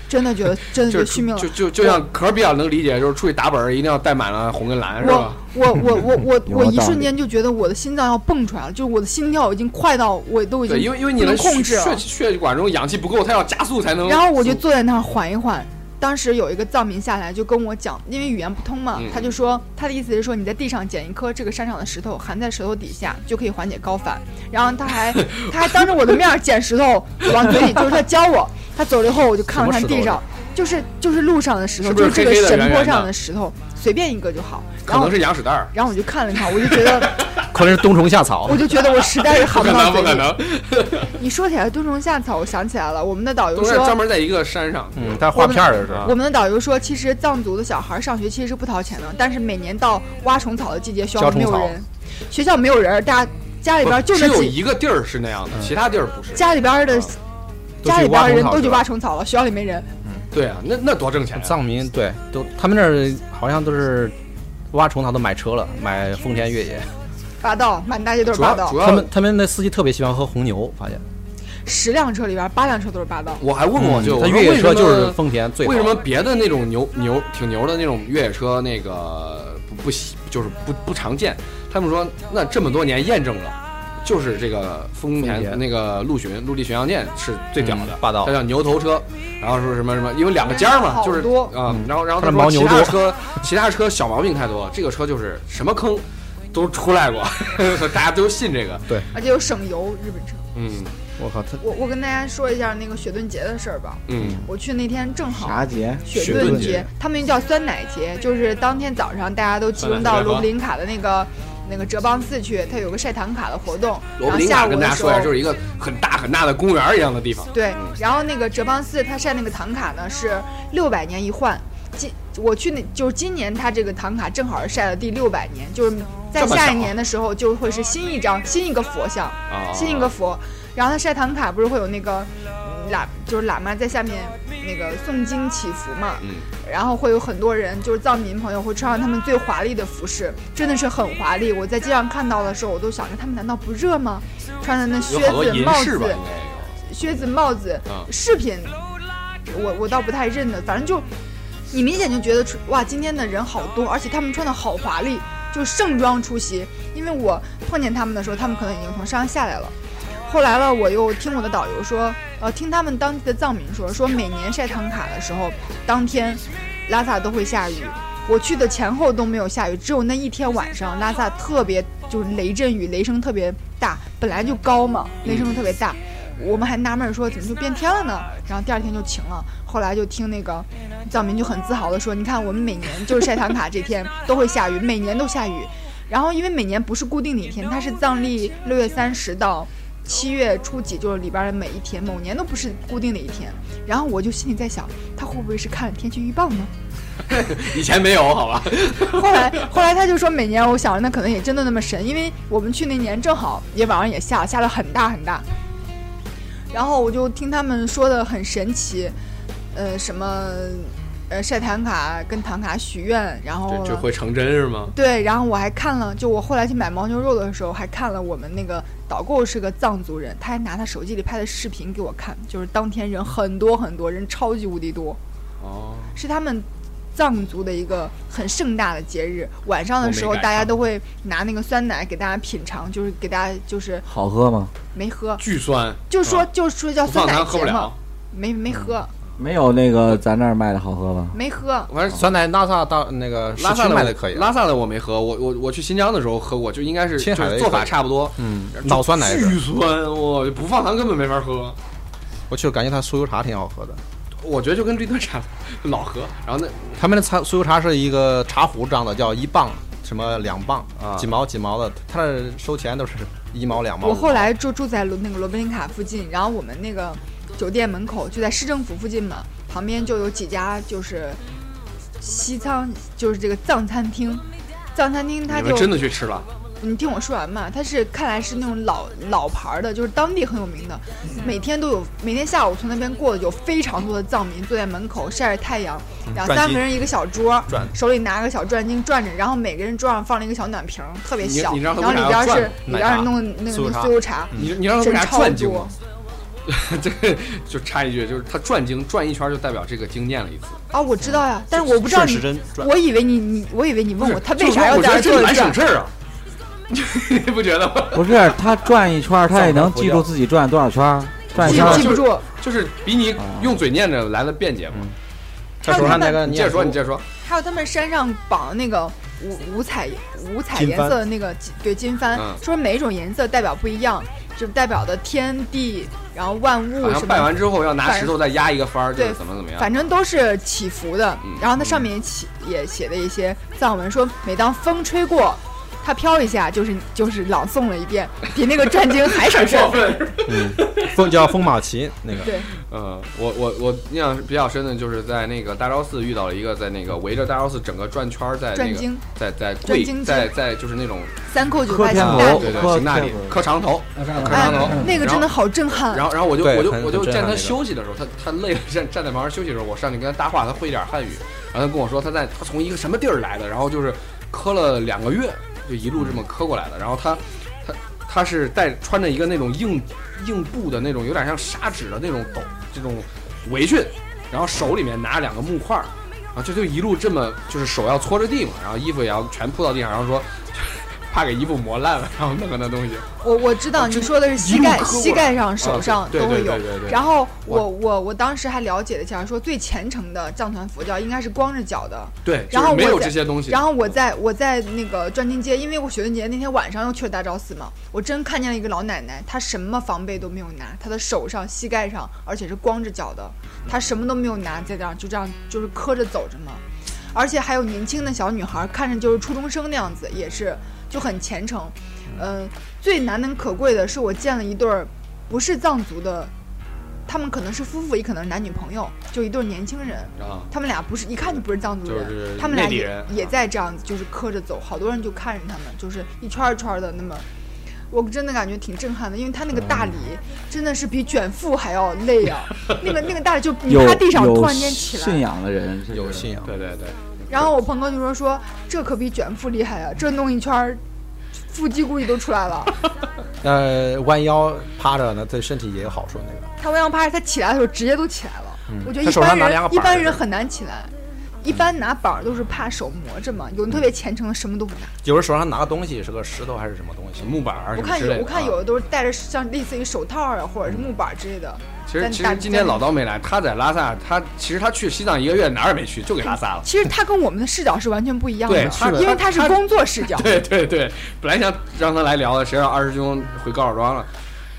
真的觉得 真的觉就续命了就。就就像壳儿比较能理解，就是出去打本儿一定要带满了红跟蓝，是我吧？我我我我 有我一瞬间就觉得我的心脏要蹦出来了，就是我的心跳已经快到我都已经对，因为因为你能的控制了血血血管中氧气不够，它要加速才能。然后我就坐在那儿缓一缓。当时有一个藏民下来就跟我讲，因为语言不通嘛，嗯他就说他的意思是说你在地上捡一颗这个山上的石头，含在舌头底下就可以缓解高反。然后他还 他还当着我的面儿捡石头往嘴里，就是他教我。他走了以后，我就看了看地上，就是就是路上的石头，就是这个黑黑的神坡上的石头，随便一个就好。可能是羊屎蛋儿，然后我就看了看，我就觉得 可能是冬虫夏草我。就觉得我实在是不可能，含不到嘴里。不可能，你说起来冬虫夏草，我想起来了，我们的导游都是说专门在一个山上。嗯，他画片儿的是吧？我们的导游说，其实藏族的小孩上学其实是不掏钱的，但是每年到挖虫草的季节，学校没有人，学校没有人，大家家里边就只有，一个地儿是那样的，其他地儿不是。家里边的啊家里边的人都去挖挖虫草了，学校里没人。对啊，那那多挣钱啊！藏民对，都他们那儿好像都是挖虫他都买车了，买丰田越野。霸道，满大街都是霸道主要他们他们那司机特别喜欢喝红牛，发现。十辆车里边八辆车都是霸道。我还问过我舅，他越野车就是丰田最好。为什么别的那种牛牛挺牛的那种越野车那个不不喜就是不不常见？他们说那这么多年验证了，就是这个丰丰田田那个陆巡陆地巡洋舰是最屌的，嗯霸道它叫牛头车，然后说什么什么，因为两个尖儿嘛，就是多啊、嗯然后然后他说其他牦牛多。车 其他车小毛病太多，这个车就是什么坑都出来过，大家都信这个，对。而且又省油，日本车。嗯。我靠，他我我跟大家说一下那个雪顿节的事儿吧。嗯。我去那天正好啥节？雪雪顿节，他们叫酸奶节，就是当天早上大家都集中到罗布林卡的那个那个哲蚌寺去，它有个晒糖卡的活动，下林卡跟大家说一下，就是一个很大很大的公园一样的地方。对，然后那个哲蚌寺它晒那个唐卡呢是六百年一换，今我去那就是今年它这个唐卡正好是晒了第六百年，就是在下一年的时候就会是新一张新一个佛像，啊，新一个佛，然后它晒唐卡不是会有那个嗯喇就是喇嘛在下面那个诵经祈福嘛，嗯，然后会有很多人，就是藏民朋友会穿上他们最华丽的服饰，真的是很华丽。我在街上看到的时候，我都想着他们难道不热吗？穿的那靴子、帽，子。靴子、帽子、嗯饰品，我我倒不太认得，反正就你明显就觉得出哇，今天的人好多，而且他们穿的好华丽，就盛装出席。因为我碰见他们的时候，他们可能已经从山上下来了。后来了，我又听我的导游说，呃，听他们当地的藏民说，说每年晒唐卡的时候，当天拉萨都会下雨。我去的前后都没有下雨，只有那一天晚上，拉萨特别就是雷阵雨，雷声特别大，本来就高嘛，雷声特别大。我们还纳闷儿说怎么就变天了呢？然后第二天就晴了。后来就听那个藏民就很自豪的说：“你看，我们每年就是晒唐卡这天都会下雨，每年都下雨。然后因为每年不是固定的一天，它是藏历六月三十到七月初几，就是里边的每一天，某年都不是固定的一天。然后我就心里在想，他会不会是看了天气预报呢？以前没有，好吧？后来后来他就说每年，我想着那可能也真的那么神，因为我们去那年正好也晚上也下，下了很大很大。然后我就听他们说的很神奇，呃，什么呃晒唐卡跟唐卡许愿，然后这这会成真是吗？对，然后我还看了，就我后来去买牦牛肉的时候，还看了我们那个导购是个藏族人，他还拿他手机里拍的视频给我看，就是当天人很多很多人，超级无敌多，哦，是他们藏族的一个很盛大的节日。晚上的时候，大家都会拿那个酸奶给大家品尝，就是给大家就是好喝吗？没喝，巨酸，就说啊就说叫酸奶节嘛。糖喝不了，。没没喝没有那个咱那儿卖的好喝吧？没喝，反正酸奶拉萨到那个拉萨的卖的可以，拉萨的我没喝，我我我去新疆的时候喝过，就应该是就是做青海的也可以法差不多。嗯，老酸奶巨，酸，我不放糖根本没法喝。我去感觉它酥油茶挺好喝的。我觉得就跟绿豆茶老喝，然后那他们的茶酥油茶是一个茶壶装的，叫一磅什么两磅啊几毛几毛的，它的收钱都是一毛两毛。我后来住住在那个罗宾卡附近，然后我们那个酒店门口就在市政府附近嘛，旁边就有几家就是西餐，就是这个藏餐厅。藏餐厅它就真的去吃了？你听我说完嘛，它是看来是那种老老牌儿的，就是当地很有名的，每天都有，每天下午从那边过的有非常多的藏民坐在门口晒着太阳，两三个人一个小桌，手里拿个小转经转着，然后每个人桌上放了一个小暖瓶，特别小，然后里边是里边是弄那个酥油茶那个酥油茶，你你让他转经。这个就插一句，就是他转经转一圈就代表这个经念了一次。啊，我知道呀，但是我不知道你。我以为你你，我以为你问我他为就是啥要在我觉得这这儿转蛮省事？儿啊，你不觉得吗？不是，他转一圈，他也能记住 自己转多少圈，转一记圈儿记不住。就是比你用嘴念着来的便捷嘛。他手上那个你接着说，你接着说。还有他们山上绑那个五五彩五彩颜色的那个金对金幡，嗯说每一种颜色代表不一样，就代表的天地，然后万物好像什么，拜完之后要拿石头再压一个幡儿，就是对怎么怎么样。反正都是祈福的嗯。然后它上面也写也写的一些藏文，说每当风吹过。它飘一下，就是就是朗诵了一遍，比那个转经还省事儿。风叫风马旗那个，对，嗯，我我我印象比较深的就是在那个大昭寺遇到了一个在那个围着大昭寺整个转圈儿，在那个转经。在在跪在在就是那种三叩九拜行大礼对，对磕行大礼磕长头，磕哎长头，，那个真的好震撼。然后，然后我就我就我就见他休息的时候，他他累了 站站在旁边休息的时候，我上去跟他搭话，他会一点汉语，然后他跟我说他在他从一个什么地儿来的，然后就是磕了两个月，就一路这么磕过来的。然后他他他是带穿着一个那种硬硬布的那种，有点像砂纸的那种斗这种围裙，然后手里面拿着两个木块儿，然后这就一路这么就是手要搓着地嘛，然后衣服也要全铺到地上，然后说怕给衣服磨烂了，然后弄个那东西。我我知道哦你说的是膝盖、膝盖上、手啊上都会有然后我我我我当时还了解了一下，说最虔诚的藏传佛教应该是光着脚的。对，然后就是没有这些东西。然后我在我在那个转经街，因为我雪顿节那天晚上又去了大昭寺嘛，我真看见了一个老奶奶，她什么防备都没有拿，她的手上、膝盖上，而且是光着脚的，她什么都没有拿，在这样就这样就是磕着走着嘛。而且还有年轻的小女孩，看着就是初中生那样子，也是就很虔诚。呃，最难能可贵的是，我见了一对儿不是藏族的，他们可能是夫妇，也可能是男女朋友，就一对儿年轻人。啊，他们俩不是一看就不是藏族人，就是他们俩也也啊在这样子，就是磕着走，好多人就看着他们，就是一圈儿一圈儿的那么。我真的感觉挺震撼的，因为他那个大礼真的是比卷腹还要累啊！那个那个大礼就你有趴地上突然间起来信，仰的人是有信仰。对对对，然后我鹏哥就说说这可比卷腹厉害啊，这弄一圈儿，腹肌估计都出来了。呃，弯腰趴着呢，对身体也有好处。那个他弯腰趴着，他起来的时候直接都起来了。我觉得一般人一般人很难起来，一般拿板儿都是怕手磨着嘛，有的特别虔诚的什么都不拿。有人手上拿个东西，是个石头还是什么东西？木板儿我看。有我看有啊的都是戴着像类似于手套啊，或者是木板儿之类的。其实其实今天老刀没来，他在拉萨，他其实他去西藏一个月哪儿也没去，就给拉萨了。其实他跟我们的视角是完全不一样的对，因为他是工作视角。对对对，本来想让他来聊的，谁让二师兄回高老庄了，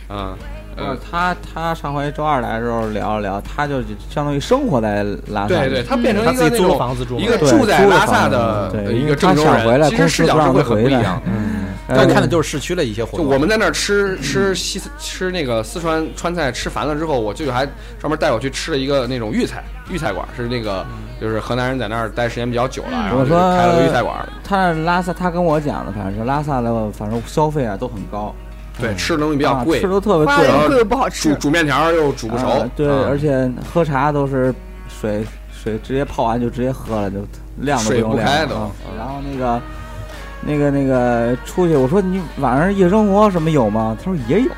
嗯，呃呃，，他他上回周二来的时候聊了聊，他就相当于生活在拉萨里，对对，他变成他自己租了一个那种房子住，一个住在拉萨的一个郑州回来人，其实视角是会很不一样的。嗯，但看的就是市区的一些活动。就我们在那儿吃吃西吃那个四川川菜，吃烦了之后，我舅舅还专门带我去吃了一个那种粤菜粤菜馆，是那个就是河南人在那儿待时间比较久了，然后就开了个粤菜馆，他拉萨，他跟我讲的，反正是拉萨的，反正消费啊都很高，对，吃的东西比较啊贵吃，都特别贵，花的贵又不好煮吃，煮面条又煮不熟啊，对，啊而且喝茶都是水水直接泡完就直接喝了，就量都不用量不开都然后那个那个那个出去，我说你晚上夜生活什么有吗？他说也有，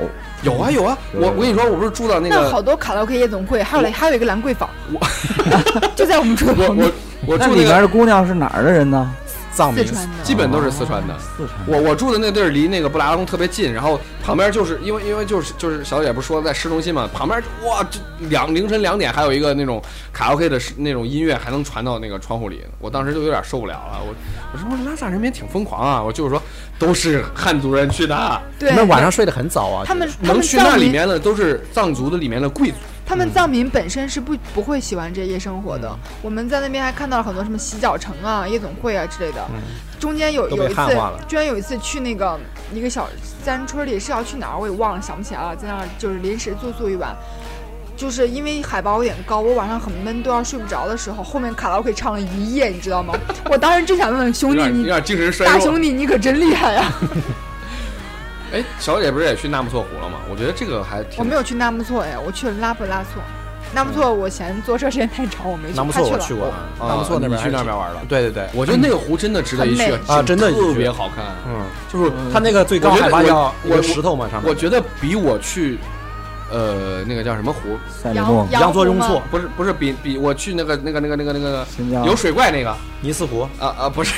有啊有啊，我我跟你说，我不是住到那那个好多卡拉 OK 夜总会，还有还有一个兰桂坊，我 就在我们住的我旁边。我，我那住那个里边的姑娘是哪儿的人呢？藏民基本都是四川的。四川。我我住的那地儿离那个布达拉宫特别近，然后旁边就是因为因为就是就是小姐不是说在市中心嘛，旁边哇这两凌晨两点还有一个那种卡拉 OK 的那种音乐还能传到那个窗户里，我当时就有点受不了了。我我说拉萨人民挺疯狂啊，我就是说都是汉族人去的，对，那晚上睡得很早啊。他们能去那里面的都是藏族的里面的贵族。他们藏民本身是不不会喜欢这夜生活的。我们在那边还看到了很多什么洗脚城啊、夜总会啊之类的。中间有有一次居然有一次去那个一个小山村里是要去哪儿我也忘了，想不起来了，在那儿就是临时住宿一晚。就是因为海拔有点高，我晚上很闷，都要睡不着的时候，后面卡拉 OK 唱了一夜，你知道吗？我当时正想问问兄弟，你。大兄弟你可真厉害呀！哎，小姐不是也去纳木错湖了吗？我觉得这个还挺我没有去纳木错呀，我去了拉布拉措。纳木错我嫌坐车时间太长，我没去。纳木他去了错我去过，啊纳木错那边你去那边玩了。对对对，我觉得那个湖真的值得一去啊真的特别好看。嗯，就是它那个最高海拔要一我个石头嘛，上面我觉得比我去，呃，那个叫什么湖？羊赛里木、羊湖吗羊座雍措、不是不是比比我去那个那个那个那个那个有水怪那个尼斯湖、啊啊不是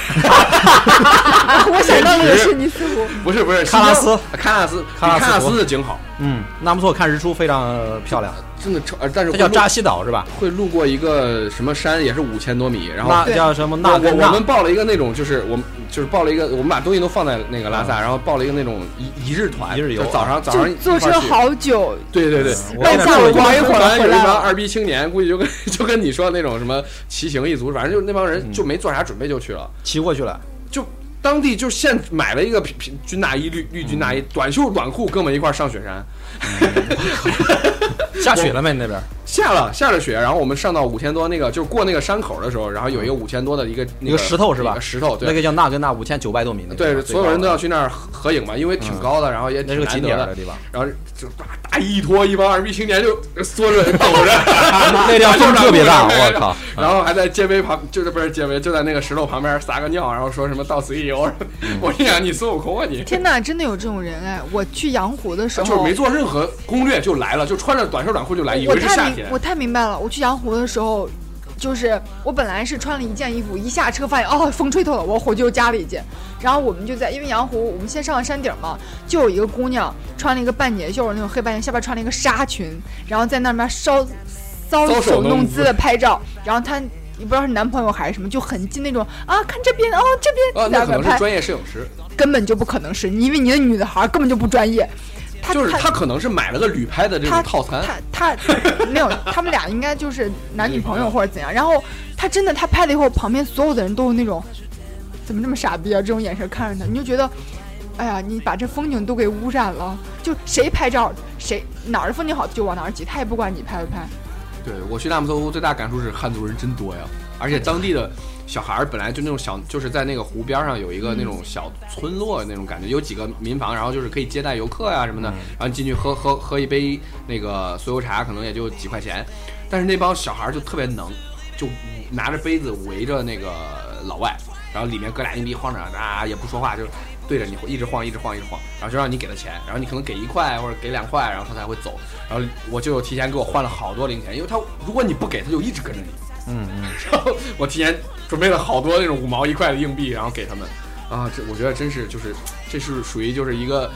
我想到的也是尼斯湖。不是不是喀纳斯喀纳斯喀纳斯的景好，嗯，纳木错看日出非常呃漂亮，真的超，呃但是会路它叫扎西岛是吧？会路过一个什么山，也是五千多米，然后那对叫什么？我们我我们？报了一个那种，就是我们就是报了一个，我们把东西都放在那个拉萨，然后报了一个那种一一日团，一日游就早上早上坐车好久，对对对，我半下午逛一会儿团有回来了。一帮二逼青年，估计就跟 就跟你说那种什么骑行一族，反正就那帮嗯。人就没做啥准备就去了，骑过去了，就当地就现买了一个平平军大衣绿绿军大衣，短袖短裤，跟我们一块上雪山，下雪了没那边？下了下了雪，然后我们上到五千多那个就是过那个山口的时候，然后有一个五千多的一个那一个石头是吧石头对那。个叫纳根纳五千九百多米那个对，所有人都要最去那儿合合影嘛，因为挺高的，然后也挺高的那是个景难得的点儿的。地方，然后就大大衣一脱，一帮二逼青年就缩着抖着，那地方风特别大，我靠！然后还在街碑旁，就是不是街碑，就在那个石头旁边撒个尿，然后说什么到此一游。我跟你讲你孙悟空啊你，天哪，真的有这种人哎！我去阳湖的时候，就是没做任何攻略就来了，就穿着短袖短裤就来，以我为是夏天，太明我。太明白了。我去阳湖的时候，就是我本来是穿了一件衣服，一下车发现哦风吹透了，我回去又加了一件。然后我们就在因为阳湖，我们先上了山顶嘛，就有一个姑娘穿了一个半截袖那种黑半截，下边穿了一个纱裙，然后在那边搔搔搔首首弄姿的拍照，然后她。也不知道是男朋友还是什么，就很近那种啊，看这边哦，这边啊，那可能是专业摄影师，根本就不可能是，因为你的女的孩根本就不专业。她就是他可能是买了个旅拍的这他种套餐，他他没有，他们俩应该就是男女朋友或者怎样。然后他真的他拍了以后，旁边所有的人都有那种怎么这么傻逼啊这种眼神看着他，你就觉得。哎呀，你把这风景都给污染了！就谁拍照，谁哪儿的风景好就往哪儿挤，他也不管你拍不拍。对我去纳木错湖最大感触是汉族人真多呀，而且当地的小孩儿本来就那种小，就是在那个湖边上有一个那种小村落那种感觉，有几个民房，然后就是可以接待游客呀、什么的，然后你进去喝喝喝一杯那个酥油茶，可能也就几块钱，但是那帮小孩儿就特别能，就拿着杯子围着那个老外，然后里面搁俩硬币晃着啊，也不说话，就对着你一直晃，一直晃，一直晃，然后就让你给他钱，然后你可能给一块或者给两块，然后他才会走。然后我舅舅提前给我换了好多零钱，因为他如果你不给，他就一直跟着你。嗯嗯，然后我提前准备了好多那种五毛一块的硬币，然后给他们。啊，这我觉得真是就是这是属于就是一个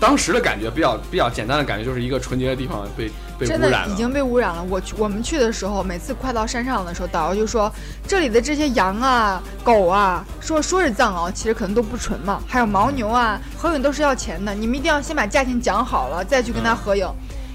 当时的感觉，比较比较简单的感觉，就是一个纯洁的地方被被真污染了。的已经被污染了。我去我们去的时候，每次快到山上的时候，导游就说这里的这些羊啊、狗啊，说说是藏獒，其实可能都不纯嘛。还有牦牛啊，合影都是要钱的，你们一定要先把价钱讲好了，再去跟他合影。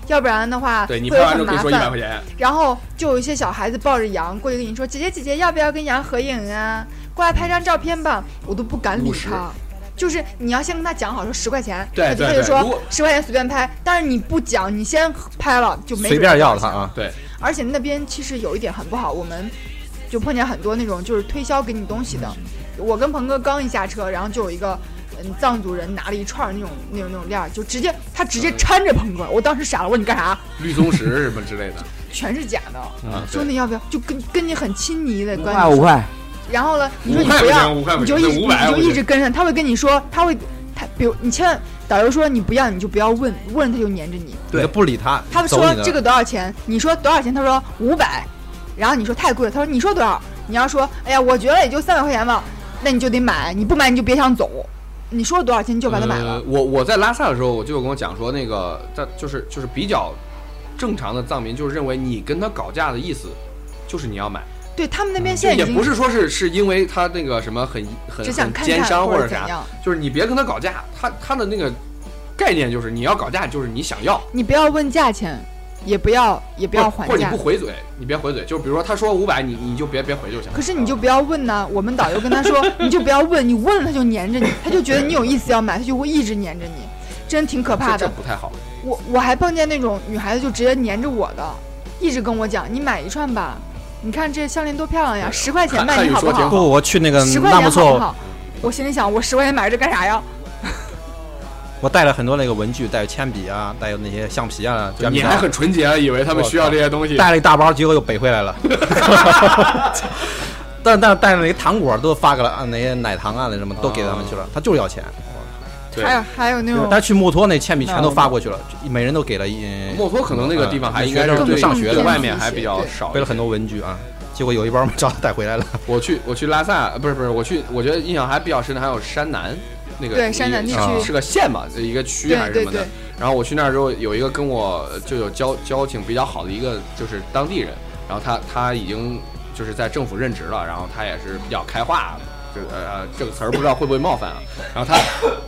要不然的话对你会有很麻拍完之后可以说一百烦块。钱，然后就有一些小孩子抱着羊过去跟你说：“姐姐姐姐，要不要跟羊合影啊？过来拍张照片吧。”我都不敢理他。就是你要先跟他讲好说十块钱，对他就他就说十块钱随便拍，但是你不讲，你先拍了就没随便要他啊。对，而且那边其实有一点很不好，我们就碰见很多那种就是推销给你东西的。我跟鹏哥刚一下车，然后就有一个嗯藏族人拿了一串那种那种那种链儿，就直接他直接搀着鹏哥，我当时傻了，我说你干啥？绿松石什么之类的全是假的。啊，兄弟要不要？就跟跟你很亲昵的五关系。块五块，然后呢，你说五块不你不要，行，五块不行，你就一你就一直跟上，他会跟你说，他会他比如你千万导游说你不要，你就不要问，问他就黏着你。你都不理他，他走你的说这个多少钱？你说多少钱？他说五百，然后你说太贵了，他说你说多少？你要说哎呀，我觉得也就三百块钱吧，那你就得买，你不买你就别想走。你说多少钱你就把它买了。呃。我我在拉萨的时候，我就有跟我讲说，那个在就是就是比较正常的藏民，就是认为你跟他搞价的意思，就是你要买，对他们那边现在也不是说是是因为他那个什么很很奸商或者啥，就是你别跟他搞价，他他的那个概念就是你要搞价，就是你想要，你不要问价钱，也不要也不要还价或者你不。回嘴，你别回嘴，就比如说他说五百，你你就别别回就行。可是你就不要问呢，我们导游跟他说，你就不要问，你问了他就黏着你，他就觉得你有意思要买，他就会一直黏着你，真挺可怕的。这这不太好。我我还碰见那种女孩子就直接黏着我的，一直跟我讲，你买一串吧，你看这项链多漂亮呀，十块钱卖汉你好不好？不，我去那个十块钱纳木错，好不好？我心里想，我十块钱买这干啥呀？我带了很多那个文具，带有铅笔啊，带有那些橡皮啊，你还很纯洁，以为他们需要这些东西。带了一大包，结果又背回来了。但但带了那些糖果都发给了，啊，那些奶糖啊，那什么都给他们去了，他就是要钱。对还有还有那种但去墨脱那铅笔全都发过去了，每人都给了一，墨脱可能那个地方还应该是学生对上学的外面还比较少。背了很多文具啊，结果有一包没找他带回来了。我去我去拉萨，呃不是不是，我去，我觉得印象还比较深的还有山南，那个对山南地一个区是个县吧，一个区还是什么的。然后我去那儿之后，有一个跟我就有交交情比较好的一个就是当地人，然后他他已经就是在政府任职了，然后他也是比较开化，就呃这个词儿不知道会不会冒犯啊。然后他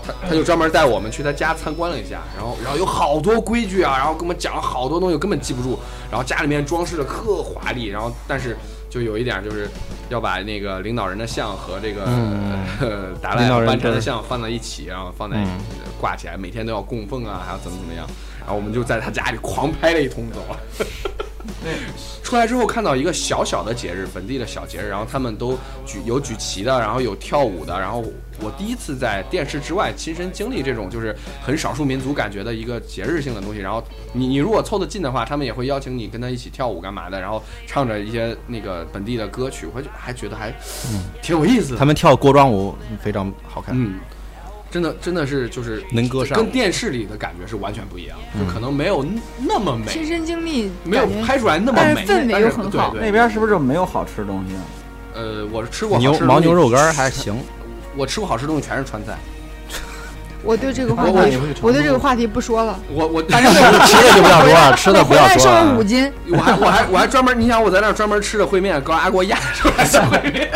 他 他就专门带我们去他家参观了一下，然后然后有好多规矩啊，然后跟我们讲了好多东西，根本记不住。然后家里面装饰的特华丽，然后但是就有一点就是要把那个领导人的像和这个、达赖班禅的像放在一起，然后放在、嗯挂起来，每天都要供奉啊，还要怎么怎么样。然后我们就在他家里狂拍了一通走。出来之后看到一个小小的节日，本地的小节日，然后他们都举有举旗的，然后有跳舞的，然后我第一次在电视之外亲身经历这种就是很少数民族感觉的一个节日性的东西。然后你你如果凑得近的话，他们也会邀请你跟他一起跳舞干嘛的，然后唱着一些那个本地的歌曲，我就还觉得还挺有意思的。他们跳锅庄舞非常好看，嗯，真的真的是就是能歌善舞跟电视里的感觉是完全不一样，就可能没有那么美，亲身经历，没有拍出来那么美，但是氛围又很好对对那边是不是就没有好吃的东西啊？呃，我吃过好牛牦牛肉干还行，我吃过好吃的东西全是川菜。我对这个话我我题，我对这个话题不说了。我我反正 吃的就不要说了，吃的不要回来瘦说了了五。斤，我还我还我还专门，你想我在那儿专门吃的烩面，高压锅压出来的烩面，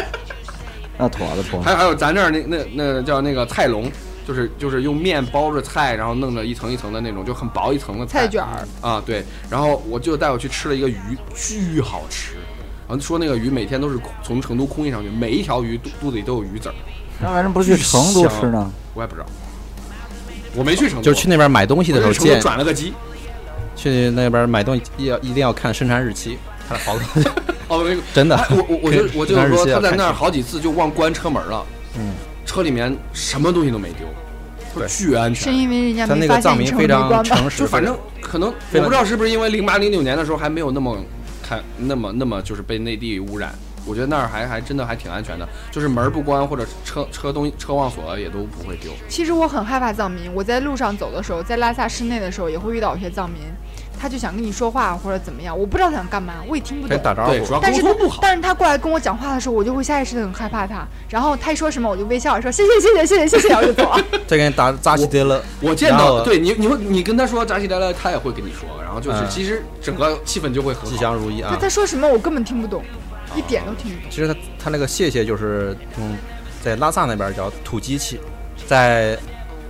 那妥了妥了。还有还有咱这儿那那那叫那个菜笼。就是就是用面包着菜，然后弄着一层一层的那种，就很薄一层的菜卷儿，啊，对。然后我就带我去吃了一个鱼，巨好吃。然后说那个鱼每天都是空从成都空运上去，每一条鱼肚肚子里都有鱼籽儿，那为什么不去成都吃呢？我也不知道。我没去成都，就是去那边买东西的时候，见转了个机。去那边买东西要一定要看生产日期，看好多 哦，那个真的。我我我就 我就说他在那儿好几次就忘关车门了，嗯，车里面什么东西都没丢，对巨安全是。因为人家他那没发现你车个藏民非？常诚实，就反正可能我不知道是不是因为零八零九年的时候还没有那么看那么那么就是被内地污染，我觉得那儿还还真的还挺安全的，就是门不关或者车车东西车忘锁也都不会丢。其实我很害怕藏民，我在路上走的时候，在拉萨市内的时候，也会遇到一些藏民，他就想跟你说话或者怎么样，我不知道他想干嘛，我也听不懂。打招对，主呼。但是他沟通不好。但是他过来跟我讲话的时候，我就会下意识的很害怕他。然后他一说什么，我就微笑着说谢谢谢谢谢谢谢谢，我就走了。再给你打扎西德勒，我见到对你，你会你跟他说扎西德勒，他也会跟你说，然后就是嗯其实整个气氛就会很吉。祥如意啊他。他说什么我根本听不懂，一点都听不懂。其实他他那个谢谢就是嗯，在拉萨那边叫土机器，在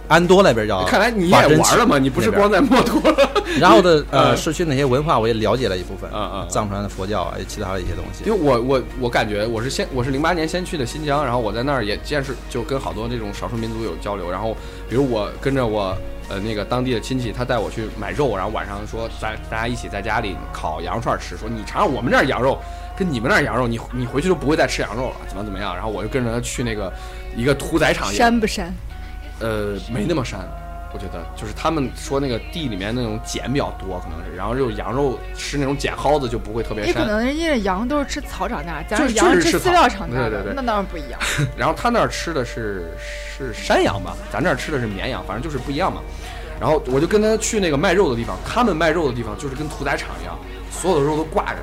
安多那边叫。看来你也玩了嘛，你不是光在墨脱。然后的 呃嗯市区那些文化我也了解了一部分，嗯嗯藏传的佛教啊，其他的一些东西因。为我我我感觉我是先我是零八年先去的新疆，然后我在那儿也见识，就跟好多那种少数民族有交流。然后比如我跟着我呃那个当地的亲戚，他带我去买肉，然后晚上说咱大家一起在家里烤羊肉串吃，说你尝尝我们这儿羊肉跟你们那儿羊肉，你你回去就不会再吃羊肉了，怎么怎么样？然后我就跟着他去那个一个屠宰场也，山不山？呃没那么膻。我觉得就是他们说那个地里面那种碱比较多，可能是，然后就羊肉吃那种碱蒿子就不会特别膻。也可能人家羊都是吃草长大，咱就是羊是吃饲料长大的，对对对那当然不一样。然后他那儿吃的是是山羊吧，咱这儿吃的是绵羊，反正就是不一样嘛。然后我就跟他去那个卖肉的地方，他们卖肉的地方就是跟屠宰场一样，所有的肉都挂着。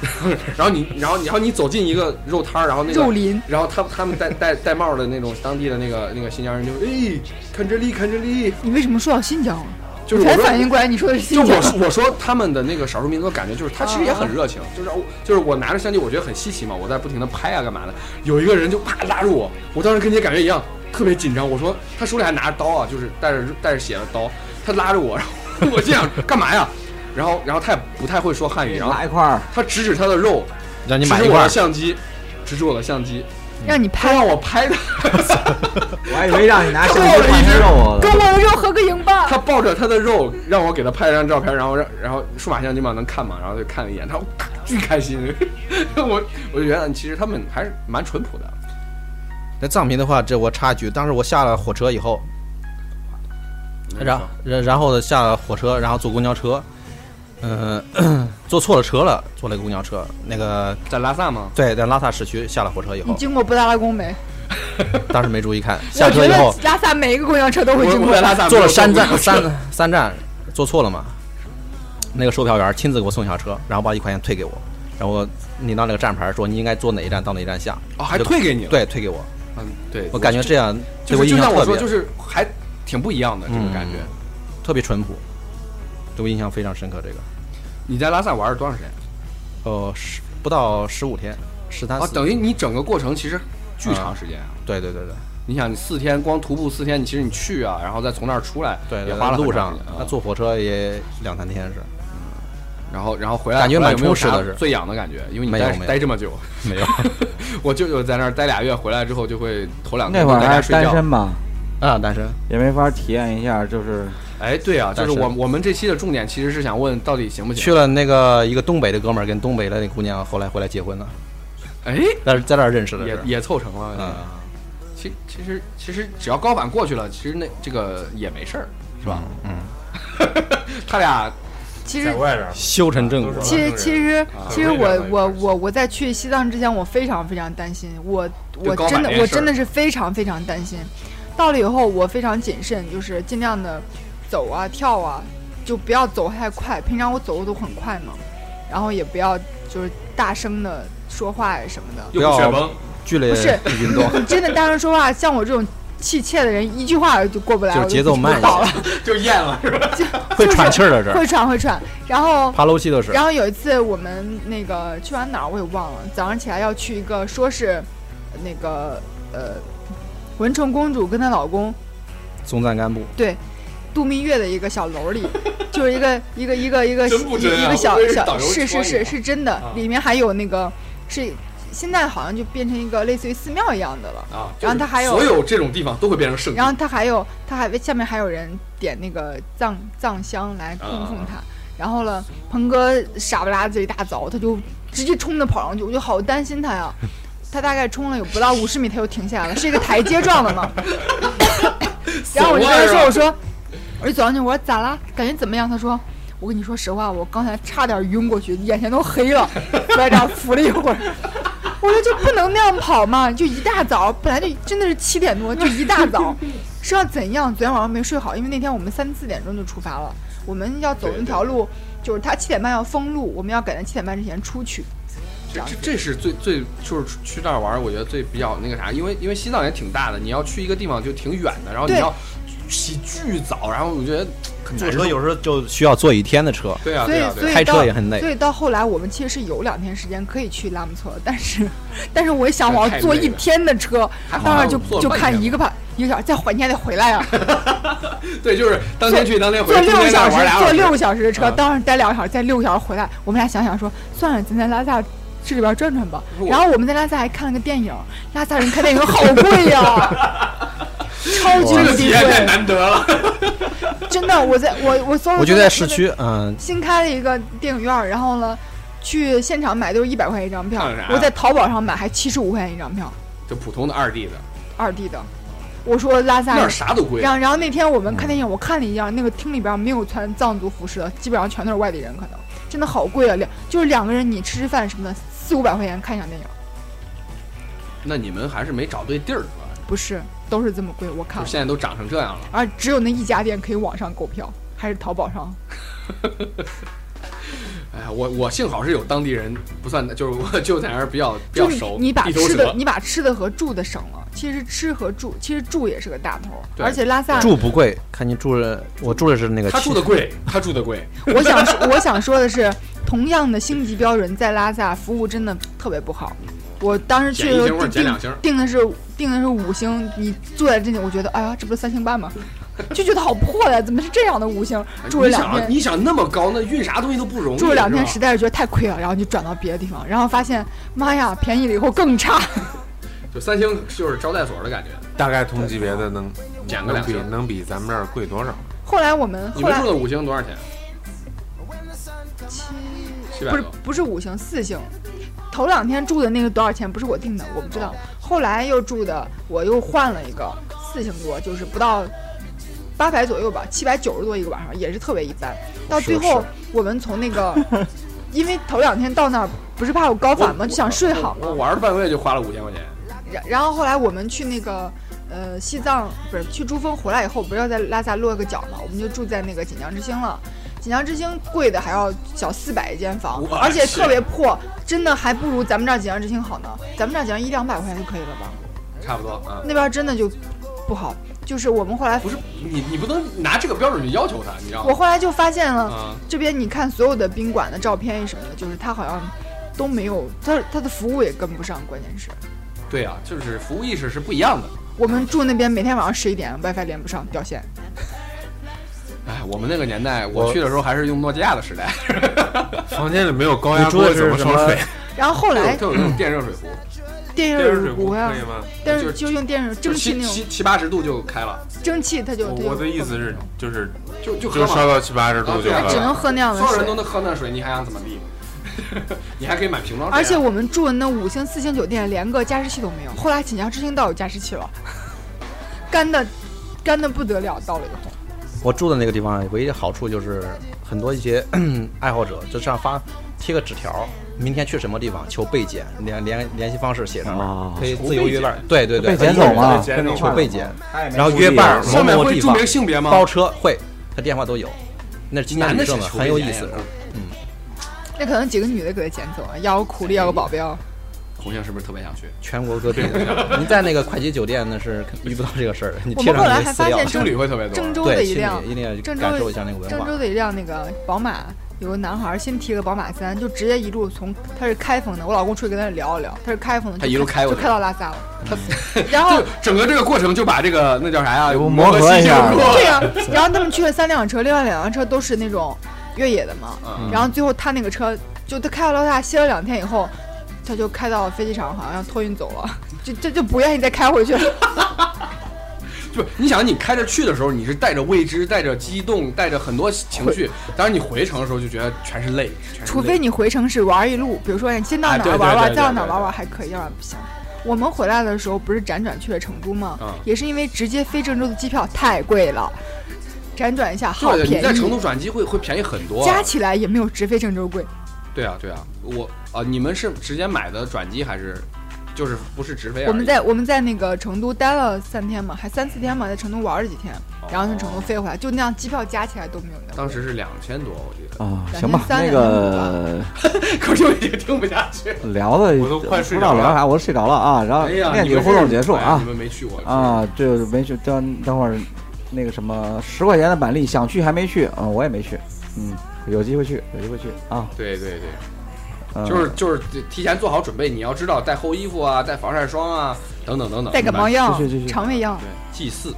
然后你，然后你，然后你走进一个肉摊儿，然后那个肉林，然后他他们戴戴戴帽的那种当地的那个那个新疆人就哎，看这里看这里，你为什么说到新疆了？就是我才反应过来你说的是新疆就我。说我说他们的那个少数民族的感觉就是他其实也很热情，就是我就是我拿着相机，我觉得很稀奇嘛，我在不停的拍啊干嘛的，有一个人就啪拉住我，我当时跟你感觉一样，特别紧张。我说他手里还拿着刀啊，就是带着带着血的刀，他拉着我，然后 我心想干嘛呀？然后然后他也不太会说汉语，然后拿一块儿，他指指他的肉，让你买一块儿，相机，指指我的相机，让你拍，他让我拍的，我还以为让你拿相机换成肉跟我的肉合个影吧。他抱着他的肉让我给他拍了张照片，然后让然后数码相机嘛能看嘛，然后就看了一眼，他巨开心，我我就觉得其实他们还是蛮淳朴的。那藏民的话，这我插一句，当时我下了火车以后，然然然后呢下了火车，然后坐公交车，嗯、坐错了车了，坐了个公交车，那个在拉萨吗？对，在拉萨市区下了火车以后，你经过布达拉宫没？当时没注意看，下车以后拉萨每一个公交车都会经过。拉萨坐了三站三三站，坐错了嘛，那个售票员亲自给我送下车，然后把一块钱退给我，然后领到那个站牌说你应该坐哪一站到哪一站下，哦，还退给你了。，对，退给我，嗯，对，我感觉这样对我就是就像我说，印象特别就是还挺不一样的这个嗯感觉。特别淳朴，对我印象非常深刻。这个你在拉萨玩了多长时间？呃十不到十五天，十三啊，等于你整个过程其实巨长时间啊。对对对对你想，你四天光徒步四天，你其实你去啊，然后再从那儿出来，对，也花了路上那坐火车也两三天是，嗯然后然后回来感觉没有实的是最痒的感觉，因为你待没有没待这么久，没有 我舅舅在那儿待俩月，回来之后就会头两天那会儿在还是单家睡觉。身吧，啊，单身也没法体验一下，就是哎，对啊，就是我我们这期的重点其实是想问到底行不行？去了那个一个东北的哥们儿跟东北的那姑娘后来回来结婚了，哎，在在那儿认识的，也也凑成了。嗯其其实其实只要高反过去了，其实那这个也没事儿，是吧？嗯，他俩其实在外边儿修成正果其实其实啊其实我我我我在去西藏之前，我非常非常担心，我我真的我真的是非常非常担心。到了以后，我非常谨慎，就是尽量的走啊跳啊，就不要走太快。平常我走路都很快嘛，然后也不要就是大声的说话呀什么的。又不要剧烈不是运动，你 真的大声说话，像我这种气切的人，一句话就过不来，我就节奏慢了些，就咽了，是吧？会喘气儿的这儿，会喘会喘。然后爬楼梯都是。然后有一次我们那个去完哪儿我也忘了，早上起来要去一个说是那个呃文成公主跟她老公松赞干布，对度蜜月的一个小楼里，就是一个一个一个一个一个小小是是是是真的，里面还有那个是现在好像就变成一个类似于寺庙一样的了。啊，然后它还有所有这种地方都会变成圣地然后他还有，他还下面还有人点那个藏藏香来供奉他。然后呢，鹏哥傻不拉几一大早，他就直接冲着跑上去，我就好担心他呀。他大概冲了有不到五十米，他又停下来了，是一个台阶状的嘛。然后我就跟他说：“我说，我就走上去，我说咋啦？感觉怎么样？”他说：“我跟你说实话，我刚才差点晕过去，眼前都黑了，在这儿扶了一会儿。”我说就不能那样跑嘛，就一大早，本来就真的是七点多，就一大早，是要怎样？昨天晚上没睡好，因为那天我们三四点钟就出发了，我们要走那条路，就是他七点半要封路，我们要赶在七点半之前出去。这这这是最最就是去那儿玩，我觉得最比较那个啥，因为因为西藏也挺大的，你要去一个地方就挺远的，然后你要起巨早，然后我觉得坐。车有时候就需要坐一天的车，对啊所以对啊对啊，所以开车到也很累所以到后来我们其实是有两天时间可以去拉姆措，但是但是我一想我要坐一天的车，当然就就看一个半一个小时再回你还得回来啊、对，就是当天去当天回，坐六个小时，坐六时。个小时的车，啊当然待两个小时，再六个小时回来。我们俩想想说，算了，咱在拉萨市里边转转吧。然后我们在拉萨还看了个电影，拉萨人看电影好贵呀、超级这个太，难得了。真的。我在我我搜了，我就在市区，嗯，新开了一个电影院，然后呢，去现场买都是一百块钱一张票，我在淘宝上买还七十五块钱一张票，就普通的二 D 的，二 D 的。我说拉萨那儿。啥都贵。然后，然后那天我们看电影，我看了一样，那个厅里边没有穿藏族服饰的，基本上全都是外地人，可能真的好贵啊，两就是两个人你吃吃饭什么的，四五百块钱看一场电影，那你们还是没找对地儿，是吧？不是都是这么贵，我看，现在都涨成这样了。而只有那一家店可以网上购票，还是淘宝上。哎呀，我我幸好是有当地人，不算就是我就在那儿比较比较熟，你你把。吃的你把吃的和住的省了，其实吃和住其实住也是个大头，而且拉萨住不贵，看你住了，我住的是那个他住的贵，他住的贵。我想说，我想说的是，同样的星级标准，在拉萨服务真的特别不好。我当时去的时候定两星定的是定的是五星，你坐在这里，我觉得哎呀，这不是三星半吗？就觉得好破呀，怎么是这样的五星？住了两天，你想那么高，那运啥东西都不容易。住了两天，实在是觉得太亏了，然后就转到别的地方，然后发现妈呀，便宜了以后更差。就三星就是招待所的感觉。大概同级别的能能比减个两星能比咱们这儿贵多少？后来我们后来你们住的五星多少钱？七七百多。不是不是五星四星，头两天住的那个多少钱不是我定的，我不知道。后来又住的我又换了一个四星多，就是不到八百左右吧，七百九十多一个晚上，也是特别一般。到最后我们从那个，因为头两天到那儿不是怕有高反吗？就想睡好嘛。我玩了半个月就花了五千块钱。然然后后来我们去那个呃西藏不是去珠峰回来以后，不是要在拉萨落个脚嘛，我们就住在那个锦江之星了。锦江之星贵的还要小四百一间房，而且特别破，真的还不如咱们这儿锦江之星好呢。咱们这儿锦江一两百块钱就可以了吧？差不多啊。那边真的就不好。就是我们后来不，是你，你不能拿这个标准去要求他，你知道吗？我后来就发现了，啊，这边你看所有的宾馆的照片什么的，就是他好像都没有，他他的服务也跟不上，关键是。对啊，就是服务意识是不一样的。我们住那边每天晚上十一点，WiFi 连不上，掉线。哎，我们那个年代，我我去的时候还是用诺基亚的时代，房间里没有高压锅，怎么烧水？然后后来就有那种电热水壶，电电热水壶可以，吗？但是就用电热就蒸汽那种七七七八十度就开了，蒸汽，它就我我的意思是，就是就就喝。就烧到七八十度就。只能喝那样的水所有人都。能喝那水，你还想怎么地？你还可以买瓶装水啊。而且我们住的那五星、四星酒店连个加湿器都没有。后来锦江之星倒有加湿器了，干的干的不得了。到了以后，我住的那个地方唯一的好处就是很多一些 爱好者就这样发贴个纸条，明天去什么地方求被检，联联联系方式写上面，哦可以自由约伴儿。对对对，被捡走吗？被捡走求被检，他也没然后约伴儿上面会注某某地方明性别吗？包车会，他电话都有。那是今天女生的，男的很有意思被检呀。那可能几个女的给他捡走啊，要个苦力，要个保镖。红星是不是特别想去？全国各地的，你在那个快捷酒店那是遇不到这个事儿的，你我贴上们后来还那饲料发现，青旅会特别多。郑州的一辆一定要郑州感受一下那个文化。郑州的一辆那个宝马，有个男孩先提个宝马三，就直接一路从他是开封的，我老公出去跟他聊一聊，他是开封的，他一路开过去就开到拉萨了。然后 就整个这个过程就把这个那叫啥呀？有磨磨合一下对呀、然后他们去了三辆车，另外两辆车都是那种越野的嘛。嗯然后最后他那个车就他开到拉萨歇了两天以后，他就开到飞机场，好像要托运走了，就就就不愿意再开回去了。就你想，你开着去的时候，你是带着未知、带着激动、带着很多情绪，当然你回程的时候就觉得全是泪，是泪除非你回城是玩一路，比如说你先到哪儿玩玩，再到哪儿对玩玩还可以，要不然不行。我们回来的时候不是辗转去了成都吗？嗯也是因为直接飞郑州的机票太贵了，辗转一下好对，便你在成都，转机会会便宜很多啊。加起来也没有直飞郑州贵。对啊，对啊，我啊，你们是直接买的转机还是就是不是直飞而已？我们在我们在那个成都待了三天嘛，还三四天嘛，在成都玩了几天，然后从成都飞回来，就那样机票加起来都没有那。当时是两千多，我记得。啊，两行吧，那个 可是我已经听不下去。聊的我都快睡着了聊啥，我都睡着了啊。然后哎呀，面你们真是积互动结束啊哎你们没去过啊，这没去，等等会儿那个什么十块钱的板栗想去还没去，嗯，我也没去，嗯，有机会去，有机会去啊。对对对，嗯就是就是提前做好准备，你要知道带厚衣服啊，带防晒霜啊，等等等等。带感冒药肠胃药，对，祭祀。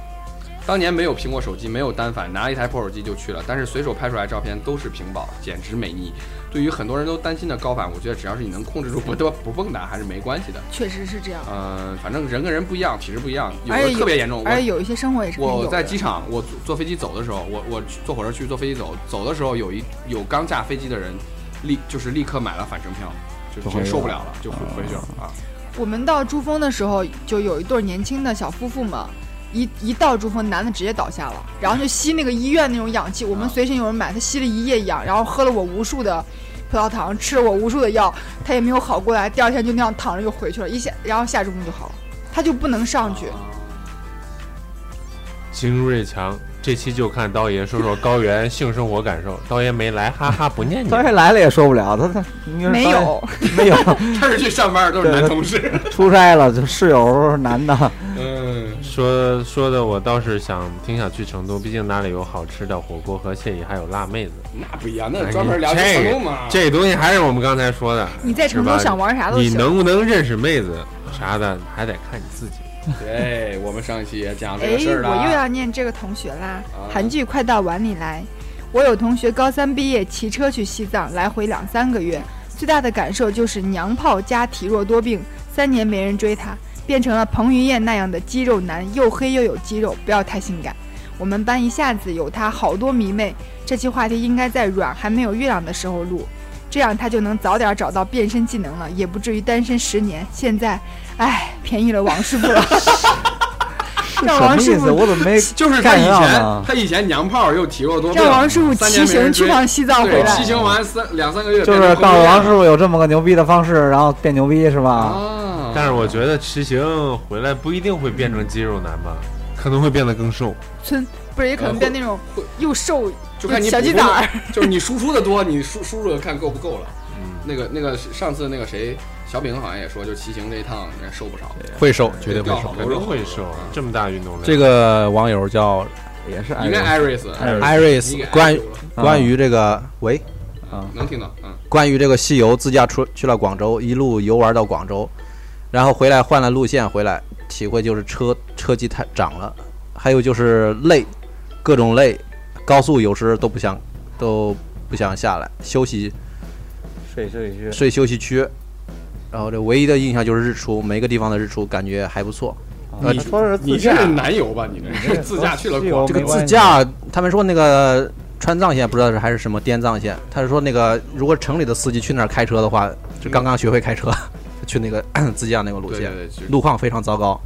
当年没有苹果手机，没有单反，拿一台破手机就去了，但是随手拍出来照片都是屏保，简直美腻。对于很多人都担心的高反，我觉得只要是你能控制住不得不蹦跶，还是没关系的。确实是这样。呃，反正人跟人不一样，体质不一样，有的特别严重。而且我有一些生活也是我在机场，我坐坐飞机走的时候，我我坐火车去，坐飞机走，走的时候有一有刚下飞机的人，立就是立刻买了返程票，就直接受不了了，就回回去了啊。我们到珠峰的时候，就有一对年轻的小夫妇嘛，一一到珠峰，男的直接倒下了，然后就吸那个医院那种氧气。我们随身有人买，他吸了一夜氧，然后喝了我无数的葡萄糖，吃了我无数的药，他也没有好过来，第二天就那样躺着就回去了，一下然后下珠峰就好了，他就不能上去。进入瑞强，这期就看刀爷说说高原性生活感受。刀爷没来，哈哈，不念你。刀爷来了也说不了，他他没有，没有 他是去上班，都是男同事。出差了，就室友男的，嗯，说说的我倒是想挺想去成都，毕竟那里有好吃的火锅和惬意，还有辣妹子。那不一样，那专门聊去成都嘛。这东西还是我们刚才说的，你在成都想玩啥都行你。能不能认识妹子啥的，还得看你自己。对我们上一期也讲这事儿，了。我又要念这个同学啦。啊韩剧快到碗里来。我有同学高三毕业，骑车去西藏，来回两三个月，最大的感受就是娘炮加体弱多病，三年没人追她，变成了彭于晏那样的肌肉男，又黑又有肌肉，不要太性感。我们班一下子有他好多迷妹，这期话题应该在软还没有月亮的时候录，这样他就能早点找到变身技能了，也不至于单身十年。现在，唉，便宜了王师傅了。让什么意思？王师傅我怎么没 就是他以前他以前娘炮又体弱多病，让王师傅骑行去趟西藏回，来骑。行完三两三个月，就是告诉王师傅有这么个牛逼的方式，然后变牛逼是吧？啊，但是我觉得骑行回来不一定会变成肌肉男吧，可能会变得更瘦。村不是也可能变那种又瘦就看你小鸡补充崽儿。就是你输出的多，你输输入的看够不够了。嗯，那个那个上次那个谁小饼好像也说，就骑行这一趟人瘦不少，会瘦，绝对会瘦。肯定会瘦，这么大运动量。这个网友叫也是应该艾瑞斯艾瑞斯了关于这个喂，啊，能听到，嗯，关于这个西游自驾出去了广州，一路游玩到广州，然后回来换了路线回来，体会就是车车机太涨了，还有就是累，各种累，高速有时都不想都不想下来休息睡休息区，睡休息区，然后这唯一的印象就是日出，每个地方的日出感觉还不错。呃你说是你自驾。这是南游吧？你这是自驾去了这个自驾，他们说那个川藏线不知道是还是什么滇藏线，他是说那个如果城里的司机去那儿开车的话，就刚刚学会开车，去那个 自驾那个路线，对对对，路况非常糟糕。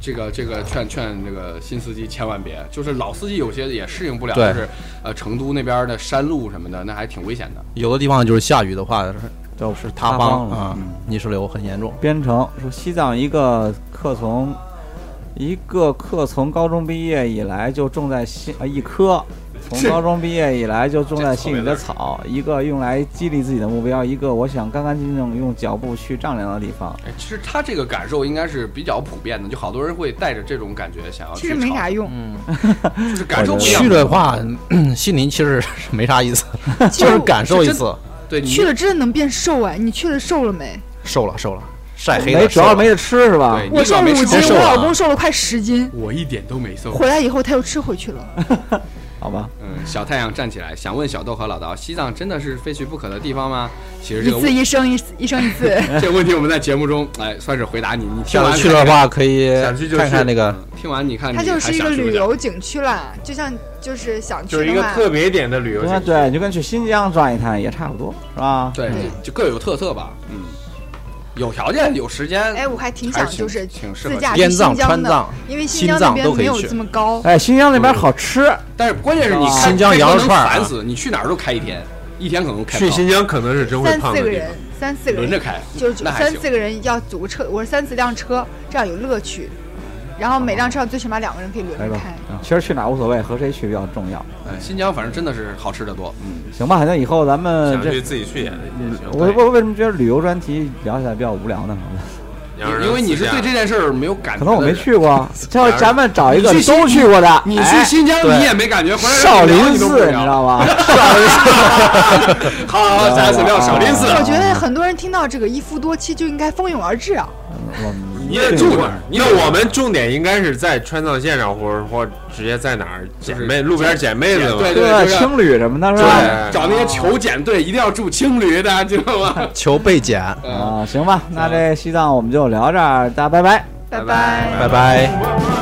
这个这个劝劝这个新司机千万别，就是老司机有些也适应不了，就是呃成都那边的山路什么的，那还挺危险的。有的地方就是下雨的话，就是塌方啊嗯，泥石流很严重。编程说西藏一个客从一个客从高中毕业以来就种在西啊一棵从高中毕业以来就种在心里的草，一个用来激励自己的目标，一个我想干干净净用脚步去丈量的地方。哎，其实他这个感受应该是比较普遍的，就好多人会带着这种感觉想要去其实没啥用，嗯，就是感受不一样去。的话，心灵其实是没啥意思，就是感受一次。对，你去了真的能变瘦哎！你去了瘦了没？瘦了，瘦了，晒黑了。没，主要没得吃是吧？我瘦五你老没吃斤，我老公瘦了快十斤，我一点都没瘦。回来以后他又吃回去了。好吧，嗯，小太阳站起来，想问小豆和老刀，西藏真的是非去不可的地方吗？其实这一次一生一一生一次，这个问题我们在节目中，哎，算是回答你。你听完去的话，可以想去就去看看那个嗯听完你看它就是一个旅游景区啦，就像就是想就是去，一个特别点的旅游景区。对对，就跟去新疆转一趟也差不多，是吧？对嗯，就各有特色吧。嗯，有条件有时间，哎，我还挺想就是挺适合去自驾去滇藏、新疆的，川藏，因为新新疆那边藏都可以去没有这么高。哎，新疆那边好吃，但是关键是你新疆羊肉串烦死，你去哪儿都开一天，一天可能开去新疆可能是真会三四个人。，三四个人，轮着开，就是三四个人要组个车，我是三四辆车，这样有乐趣。然后每辆车上最起码两个人可以轮着开。。其实去哪儿无所谓，和谁去比较重要。嗯，新疆反正真的是好吃的多。嗯，行吧，那以后咱们想去自己去也行。我我为什么觉得旅游专题聊起来比较无聊呢？因为你是对这件事儿没有感觉，可能我没。去过，叫咱们找一个都去过的。你去哎新疆你也没感觉，回来少林寺，你知道吗？好，好，咱是聊少林寺。我觉得很多人听到这个一夫多妻就应该蜂拥而至啊！我你得住那儿，那我们重点应该是在川藏线上，或者或直接在哪儿捡妹，路边捡妹子嘛。对对，就是青旅什么的是吧？找那些求捡队，一定要住青旅，大家知道吗？求被捡，啊，行吧，那这西藏我们就聊这儿，大家拜拜。拜拜。拜拜。